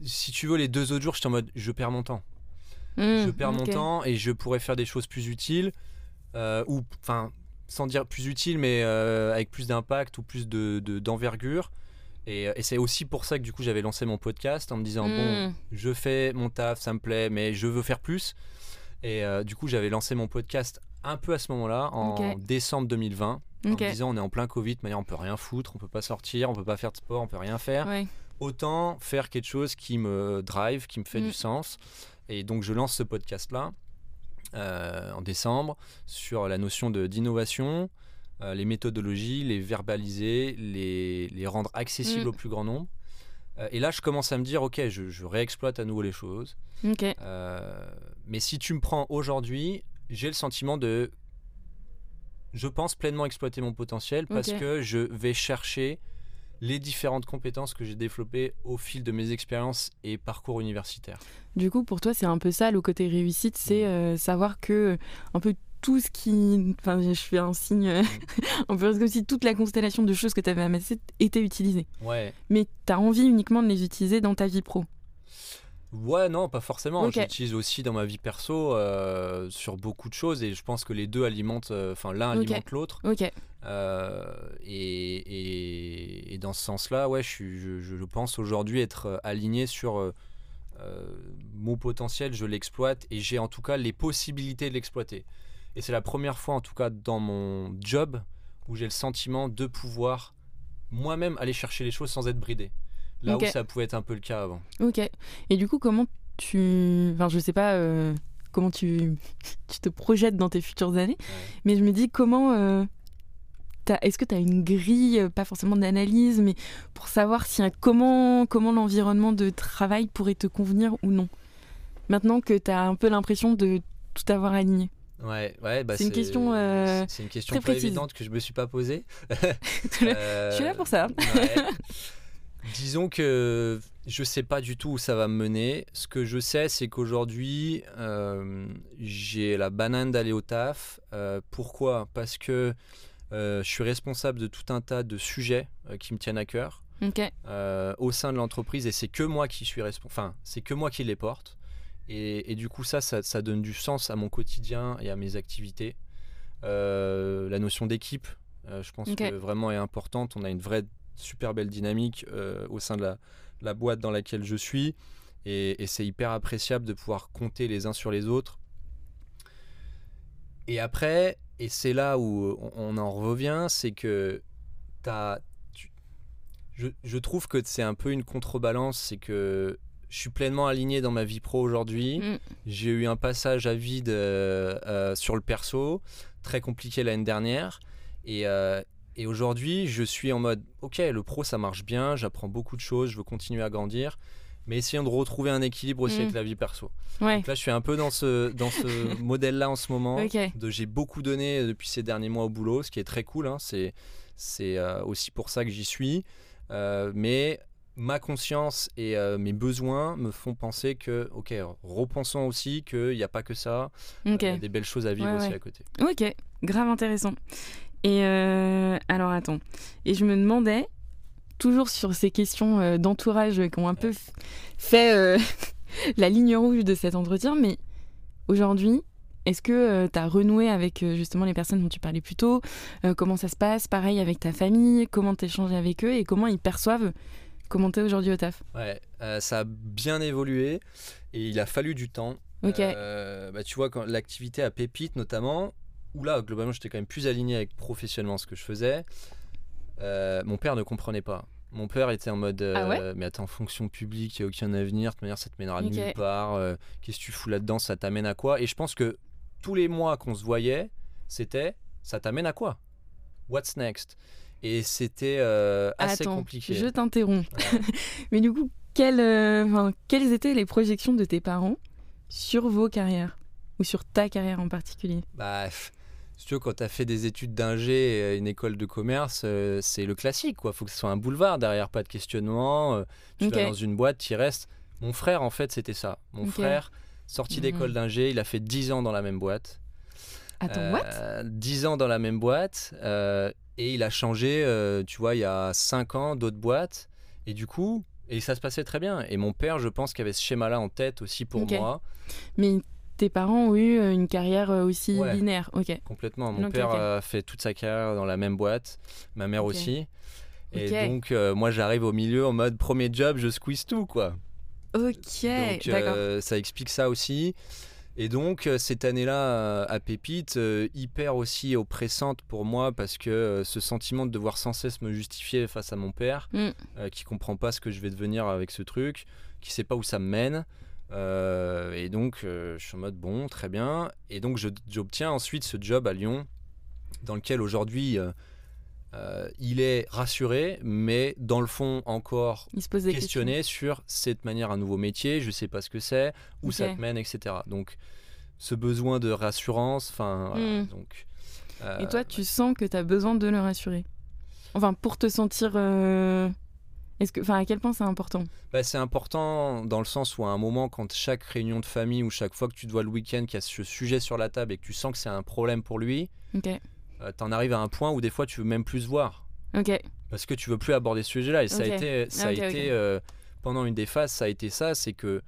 si tu veux, les deux autres jours, j'étais en mode je perds mon temps. je Hmm, perds mon temps et je pourrais faire des choses plus utiles euh, ou enfin sans dire plus utiles mais euh, avec plus d'impact ou plus de de- d'envergure. Et, euh, et c'est aussi pour ça que du coup j'avais lancé mon podcast en me disant bon Hmm, je fais mon taf ça me plaît mais je veux faire plus. Et euh, du coup j'avais lancé mon podcast un peu à ce moment-là en décembre 2020 en me disant on est en plein Covid manière on peut rien foutre on peut pas sortir on peut pas faire de sport on peut rien faire. Ouais. autant faire quelque chose qui me drive, qui me fait du sens. Et donc je lance ce podcast-là euh, en décembre sur la notion d'innovation, euh, les méthodologies, les verbaliser, les, les rendre accessibles Mm. au plus grand nombre. Euh, et là, je commence à me dire, ok, je, je réexploite à nouveau les choses. Mais si tu me prends aujourd'hui, j'ai le sentiment de, je pense pleinement exploiter mon potentiel parce que je vais chercher les différentes compétences que j'ai développées au fil de mes expériences et parcours universitaires. Du coup, pour toi, c'est un peu ça le côté réussite, c'est Mm. euh, savoir que un peu tout ce qui. Enfin, je fais un signe. euh, [laughs] un peu comme si toute la constellation de choses que tu avais amassées était utilisée. Ouais. Mais tu as envie uniquement de les utiliser dans ta vie pro. Ouais, non, pas forcément. J'utilise aussi dans ma vie perso euh, sur beaucoup de choses et je pense que les deux alimentent, euh, enfin l'un Ok. alimente l'autre. Ok. Euh, et, et- et dans ce sens-là, ouais, je, suis- je, je- je pense aujourd'hui être aligné sur mon potentiel, je l'exploite et j'ai en tout cas les possibilités de l'exploiter. Et c'est la première fois, en tout cas, dans mon job où j'ai le sentiment de pouvoir moi-même aller chercher les choses sans être bridé. Là où ça pouvait être un peu le cas avant. Ok. Et du coup, comment tu. Enfin, je sais pas euh, comment tu... [laughs] tu te projettes dans tes futures années, mais je me dis comment. euh, Est-ce que tu as une grille, euh, pas forcément d'analyse, mais pour savoir si, comment, comment l'environnement de travail pourrait te convenir ou non? Maintenant que tu as un peu l'impression de tout avoir aligné. Ouais, ouais, bah C'est une question, euh, c'est une question très évidente que je me suis pas posée. [laughs] Je suis là pour ça. ouais. [laughs] Disons que je sais pas du tout où ça va me mener. Ce que je sais, c'est qu'aujourd'hui, euh, j'ai la banane d'aller au taf. Euh, pourquoi? Parce que euh, je suis responsable de tout un tas de sujets qui me tiennent à cœur au sein de l'entreprise et c'est que moi qui suis responsable. Enfin, c'est que moi qui les porte. Et, et du coup, ça, ça, ça donne du sens à mon quotidien et à mes activités. La notion d'équipe, je pense que vraiment est importante. On a une vraie super belle dynamique euh, au sein de la, la boîte dans laquelle je suis. Et, et c'est hyper appréciable de pouvoir compter les uns sur les autres. Et après, et c'est là où on, on en revient, c'est que t'as, tu- je, je trouve que c'est un peu une contrebalance, c'est que je suis pleinement aligné dans ma vie pro aujourd'hui. Mm. J'ai eu un passage à vide euh, euh, sur le perso, très compliqué l'année dernière. Et, euh, et aujourd'hui, je suis en mode, ok, le pro, ça marche bien, j'apprends beaucoup de choses, je veux continuer à grandir. Mais essayons de retrouver un équilibre aussi Mm. avec la vie perso. Ouais. Donc là, je suis un peu dans ce, dans ce [laughs] modèle-là en ce moment. De, j'ai beaucoup donné depuis ces derniers mois au boulot, ce qui est très cool. hein. C'est, c'est euh, aussi pour ça que j'y suis. Euh, mais ma conscience et euh, mes besoins me font penser que, ok, repensons aussi qu'il n'y a pas que ça. Il y a des belles choses à vivre Ouais, aussi ouais. à côté. Ok, grave intéressant. Et euh, alors attends, et je me demandais, toujours sur ces questions euh, d'entourage qui ont un peu fait euh, [laughs] la ligne rouge de cet entretien, mais aujourd'hui, est-ce que tu as renoué avec justement les personnes dont tu parlais plus tôt? Comment ça se passe? Pareil avec ta famille Comment t'échanges avec eux et comment ils perçoivent comment t'es aujourd'hui au taf? Ouais, euh, ça a bien évolué et il a fallu du temps. Ok, Euh, bah, tu vois, quand l'activité à Pépite notamment, où là, globalement, j'étais quand même plus aligné avec professionnellement ce que je faisais, euh, mon père ne comprenait pas. Mon père était en mode Ah ouais euh, Mais attends, fonction publique, il n'y a aucun avenir, de toute manière, ça te mènera nulle part. euh, Qu'est-ce que tu fous là-dedans Ça t'amène à quoi? Et je pense que tous les mois qu'on se voyait, c'était Ça t'amène à quoi? What's next? Et c'était assez Attends, compliqué. je t'interromps. [laughs] Mais du coup, quelles, enfin, quelles étaient les projections de tes parents sur vos carrières? Ou sur ta carrière en particulier? Bah, si tu veux, quand tu as fait des études d'ingé et une école de commerce, euh, c'est le classique, quoi. Faut que ce soit un boulevard derrière, pas de questionnement. euh, tu Ok. vas dans une boîte, tu y restes. Mon frère, en fait, c'était ça. Mon frère, sorti Mhm. d'école d'ingé, il a fait 10 ans dans la même boîte. Attends, what? Euh, 10 ans dans la même boîte. euh, et il a changé, tu vois, il y a 5 ans, d'autres boîtes. Et du coup, et ça se passait très bien. Et mon père, je pense qu'il avait ce schéma-là en tête aussi pour moi. Mais tes parents ont eu euh, une carrière euh, aussi Ouais. linéaire. Ok. Complètement. Mon père a fait toute sa carrière dans la même boîte, ma mère aussi. Et donc, euh, moi, j'arrive au milieu en mode premier job, je squeeze tout, quoi. Ok, donc, d'accord. euh, ça explique ça aussi. Et donc, euh, cette année-là euh, à Pépite, euh, hyper aussi oppressante pour moi parce que euh, ce sentiment de devoir sans cesse me justifier face à mon père, Mm. euh, qui comprend pas ce que je vais devenir avec ce truc, qui sait pas où ça me mène. Euh, et donc, euh, je suis en mode bon, très bien. Et donc, j'obtiens ensuite ce job à Lyon, dans lequel aujourd'hui euh, il est rassuré, mais dans le fond encore se questionner sur cette manière un nouveau métier, je sais pas ce que c'est, où ça te mène, etc. Donc, ce besoin de rassurance, enfin, voilà, Mm. donc. questions. Et toi, tu sens que tu as besoin de le rassurer? Enfin, pour te sentir. Est-ce que, enfin, à quel point c'est important? Bah, c'est important dans le sens où à un moment, quand chaque réunion de famille ou chaque fois que tu te vois le week-end qu'il y a ce sujet sur la table et que tu sens que c'est un problème pour lui, Ok, euh, t'en arrives à un point où des fois tu veux même plus se voir parce que tu veux plus aborder ce sujet-là. Et ça a été, ça Ok, a été euh, pendant une des phases, ça a été ça, c'est que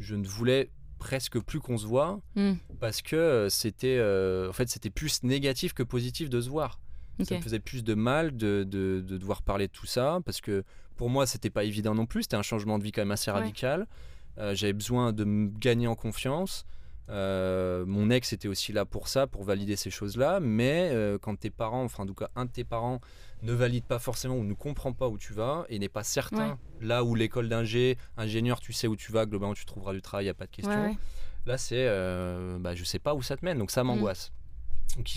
je ne voulais presque plus qu'on se voit Hmm, parce que euh, c'était, euh, en fait, c'était plus négatif que positif de se voir. Ça me faisait plus de mal de, de- de devoir parler de tout ça parce que pour moi c'était pas évident non plus. C'était un changement de vie quand même assez radical. Euh, J'avais besoin de me gagner en confiance. Euh, mon ex était aussi là pour ça, pour valider ces choses-là. Mais euh, quand tes parents, enfin en tout cas un de tes parents, ne valide pas forcément ou ne comprend pas où tu vas et n'est pas certain Ouais. là où l'école d'ingé, ingénieur, tu sais où tu vas, globalement tu trouveras du travail, il n'y a pas de question. Ouais, ouais. Là, c'est euh, bah, je sais pas où ça te mène, donc ça m'angoisse. Donc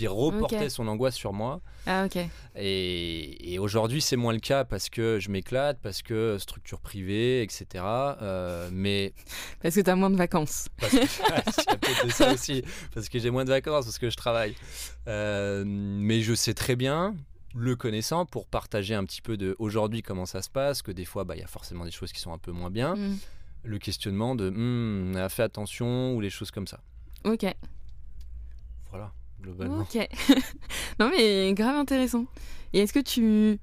il reportait Mm. Son angoisse sur moi. Ah, ok. Et, et aujourd'hui, c'est moins le cas parce que je m'éclate, parce que structure privée, etc. Euh, mais [laughs] Parce que tu as moins de vacances. [laughs] parce que de ça aussi, parce que j'ai moins de vacances, parce que je travaille. Euh, mais je sais très bien, le connaissant, pour partager un petit peu de aujourd'hui comment ça se passe, que des fois, bah, il y a forcément des choses qui sont un peu moins bien. Hmm, Le questionnement de Hum, fais attention ou les choses comme ça. Ok, Voilà, globalement. ok. [laughs] non, mais grave intéressant. Et est-ce que tu.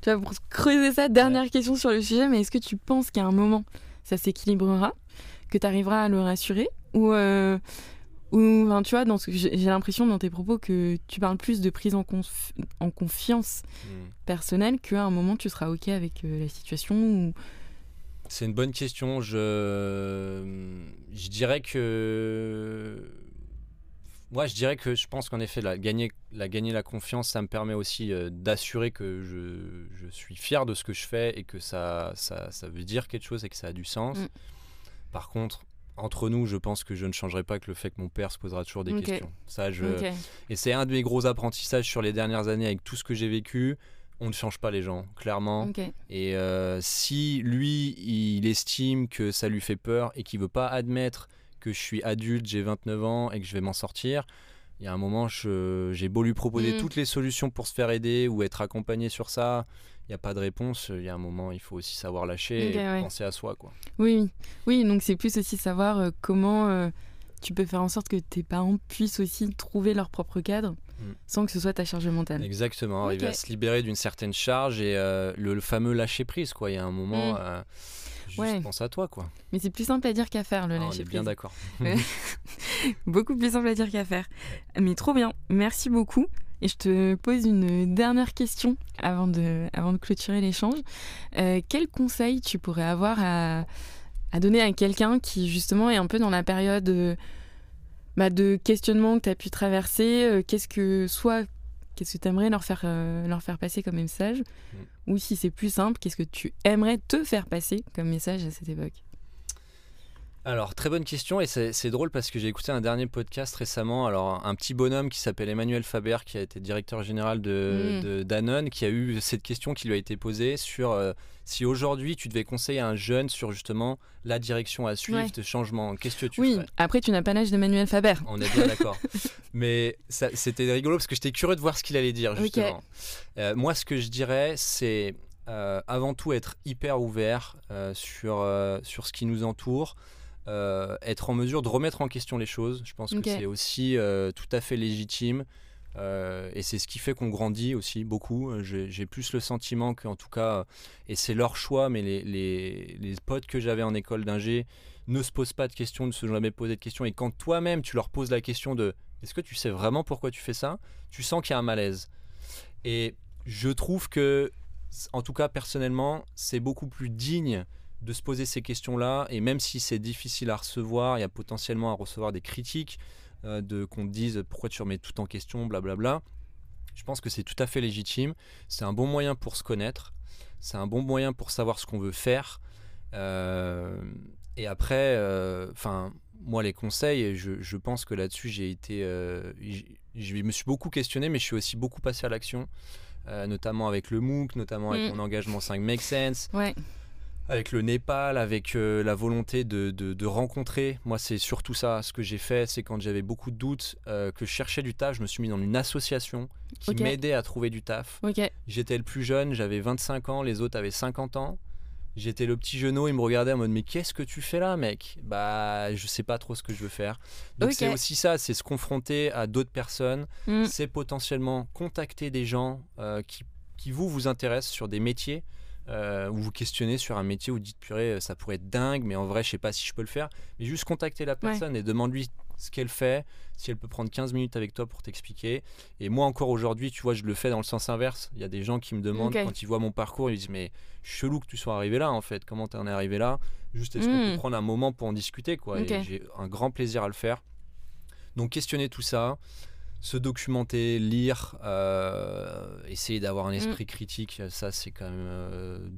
Tu vois, pour creuser ça, dernière question sur le sujet, mais est-ce que tu penses qu'à un moment, ça s'équilibrera Que tu arriveras à le rassurer Ou. euh, ou enfin, tu vois, dans ce que j'ai l'impression dans tes propos que tu parles plus de prise en, conf- en confiance Hum. personnelle qu'à un moment tu seras ok avec euh, la situation ou C'est une bonne question. Je, je dirais que. Moi, je dirais que je pense qu'en effet, la gagner, la gagner la confiance, ça me permet aussi euh, d'assurer que je, je suis fier de ce que je fais et que ça, ça, ça veut dire quelque chose et que ça a du sens. Mm. Par contre, entre nous, je pense que je ne changerai pas que le fait que mon père se posera toujours des questions. Ça, je, et c'est un de mes gros apprentissages sur les dernières années avec tout ce que j'ai vécu. On ne change pas les gens, clairement. Et euh, si lui, il estime que ça lui fait peur et qu'il veut pas admettre que je suis adulte, j'ai 29 ans et que je vais m'en sortir, il y a un moment, j'ai beau lui proposer Mm. toutes les solutions pour se faire aider ou être accompagné sur ça, il n'y a pas de réponse. Il y a un moment, il faut aussi savoir lâcher et ouais. penser à soi. Quoi. Oui, oui. Oui, donc c'est plus aussi savoir euh, comment euh, tu peux faire en sorte que tes parents puissent aussi trouver leur propre cadre Mm. sans que ce soit ta charge mentale. Exactement, arriver Ok. à se libérer d'une certaine charge et euh, le, le fameux lâcher prise. Quoi. Il y a un moment, Mm. Ouais. pense à toi. Quoi. Mais c'est plus simple à dire qu'à faire le Ah, on lâcher est bien prise. d'accord. [laughs] [laughs] Beaucoup plus simple à dire qu'à faire. Mais trop bien. Merci beaucoup. Et je te pose une dernière question avant de, avant de clôturer l'échange. Euh, quel conseil tu pourrais avoir à, à donner à quelqu'un qui justement est un peu dans la période euh, bah, de questionnement que tu as pu traverser euh, Qu'est-ce que soit qu'est-ce que tu aimerais leur faire, euh, leur faire passer comme message Ou si c'est plus simple, qu'est-ce que tu aimerais te faire passer comme message à cette époque? Alors, très bonne question, et c'est drôle parce que j'ai écouté un dernier podcast récemment. Alors, un petit bonhomme qui s'appelle Emmanuel Faber, qui a été directeur général de, mm. Danone, qui a eu cette question qui lui a été posée sur euh, si aujourd'hui tu devais conseiller à un jeune sur justement la direction à suivre, ouais. changement, qu'est-ce que tu oui, après, tu n'as pas l'âge d'Emmanuel Faber. On est bien [laughs] d'accord. Mais c'était rigolo parce que j'étais curieux de voir ce qu'il allait dire, justement. Euh, moi, ce que je dirais, c'est. Euh, avant tout être hyper ouvert sur, sur ce qui nous entoure, euh, être en mesure de remettre en question les choses. Je pense que c'est aussi euh, tout à fait légitime. Euh, et c'est ce qui fait qu'on grandit aussi beaucoup. J'ai plus le sentiment qu'en tout cas, et c'est leur choix, mais les, les, les potes que j'avais en école d'ingé ne se posent pas de questions, ne se sont jamais posé de questions. Et quand toi-même tu leur poses la question de est-ce que tu sais vraiment pourquoi tu fais ça, tu sens qu'il y a un malaise. Et je trouve que, en tout cas personnellement, c'est beaucoup plus digne de se poser ces questions-là. Et même si c'est difficile à recevoir, il y a potentiellement à recevoir des critiques, euh, de qu'on te dise pourquoi tu remets tout en question, blablabla. Je pense que c'est tout à fait légitime. C'est un bon moyen pour se connaître. C'est un bon moyen pour savoir ce qu'on veut faire. Euh, et après, euh, enfin, moi les conseils, je, je pense que là-dessus j'ai été, je me suis beaucoup questionné, mais je suis aussi beaucoup passé à l'action. notamment avec le MOOC, notamment avec mm. mon engagement 5 Make Sense. Ouais avec le Népal, avec euh, la volonté de, de, rencontrer. Moi, c'est surtout ça. Ce que j'ai fait, c'est quand j'avais beaucoup de doutes, euh, que je cherchais du taf, je me suis mis dans une association qui m'aidait à trouver du taf. J'étais le plus jeune, j'avais 25 ans, les autres avaient 50 ans. J'étais le petit genou, ils me regardaient en mode mais qu'est-ce que tu fais là mec? Bah je sais pas trop ce que je veux faire. Donc c'est aussi ça, c'est se confronter à d'autres personnes, mm. c'est potentiellement contacter des gens euh, qui, qui vous vous intéressent sur des métiers euh, ou vous questionnez sur un métier où dites purée, euh, ça pourrait être dingue, mais en vrai, je sais pas si je peux le faire. Mais juste contacter la personne et demande-lui ce qu'elle fait, si elle peut prendre 15 minutes avec toi pour t'expliquer. Et moi, encore aujourd'hui, tu vois, je le fais dans le sens inverse. Il y a des gens qui me demandent, quand ils voient mon parcours, ils disent Mais chelou que tu sois arrivé là, en fait. Comment tu en es arrivé là? Juste, est-ce qu'on peut hmm. prendre un moment pour en discuter, quoi? J'ai un grand plaisir à le faire. Donc, questionner tout ça se documenter, lire, euh, essayer d'avoir un mm. esprit critique, ça c'est quand même euh,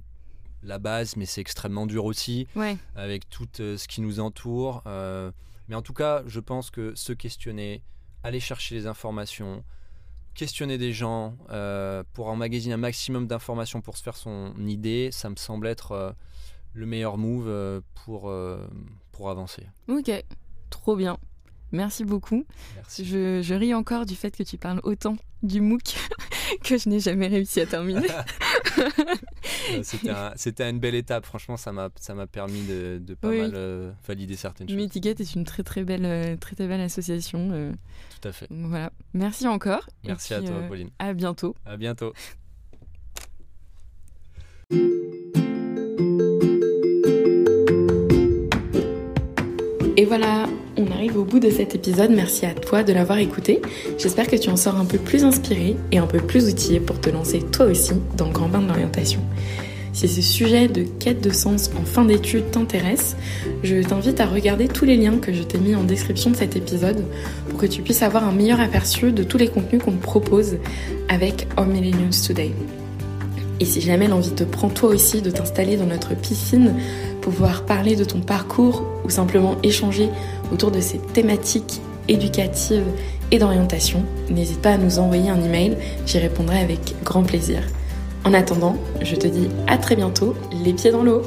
la base, mais c'est extrêmement dur aussi, avec tout euh, ce qui nous entoure. mais en tout cas, je pense que se questionner, aller chercher les informations, questionner des gens pour emmagasiner un maximum d'informations pour se faire son idée, ça me semble être le meilleur move pour, pour avancer. Ok, trop bien. Merci beaucoup. Je, ris encore du fait que tu parles autant du MOOC [laughs] que je n'ai jamais réussi à terminer. [laughs] [laughs] C'était une belle étape, franchement, ça m'a permis de, de pas mal euh, valider certaines choses. Mitiquette est une très très belle, euh, très, très belle association. Euh. Tout à fait. Voilà. Merci encore. Merci à toi, Pauline. À bientôt. À bientôt. Et voilà, on arrive au bout de cet épisode. Merci à toi de l'avoir écouté. J'espère que tu en sors un peu plus inspiré et un peu plus outillé pour te lancer toi aussi dans le grand bain de l'orientation. Si ce sujet de quête de sens en fin d'études t'intéresse, je t'invite à regarder tous les liens que je t'ai mis en description de cet épisode pour que tu puisses avoir un meilleur aperçu de tous les contenus qu'on propose avec Our Millennials Today. Et si jamais l'envie te prend toi aussi de t'installer dans notre piscine, pouvoir parler de ton parcours ou simplement échanger autour de ces thématiques éducatives et d'orientation, n'hésite pas à nous envoyer un email, j'y répondrai avec grand plaisir. En attendant, je te dis à très bientôt, les pieds dans l'eau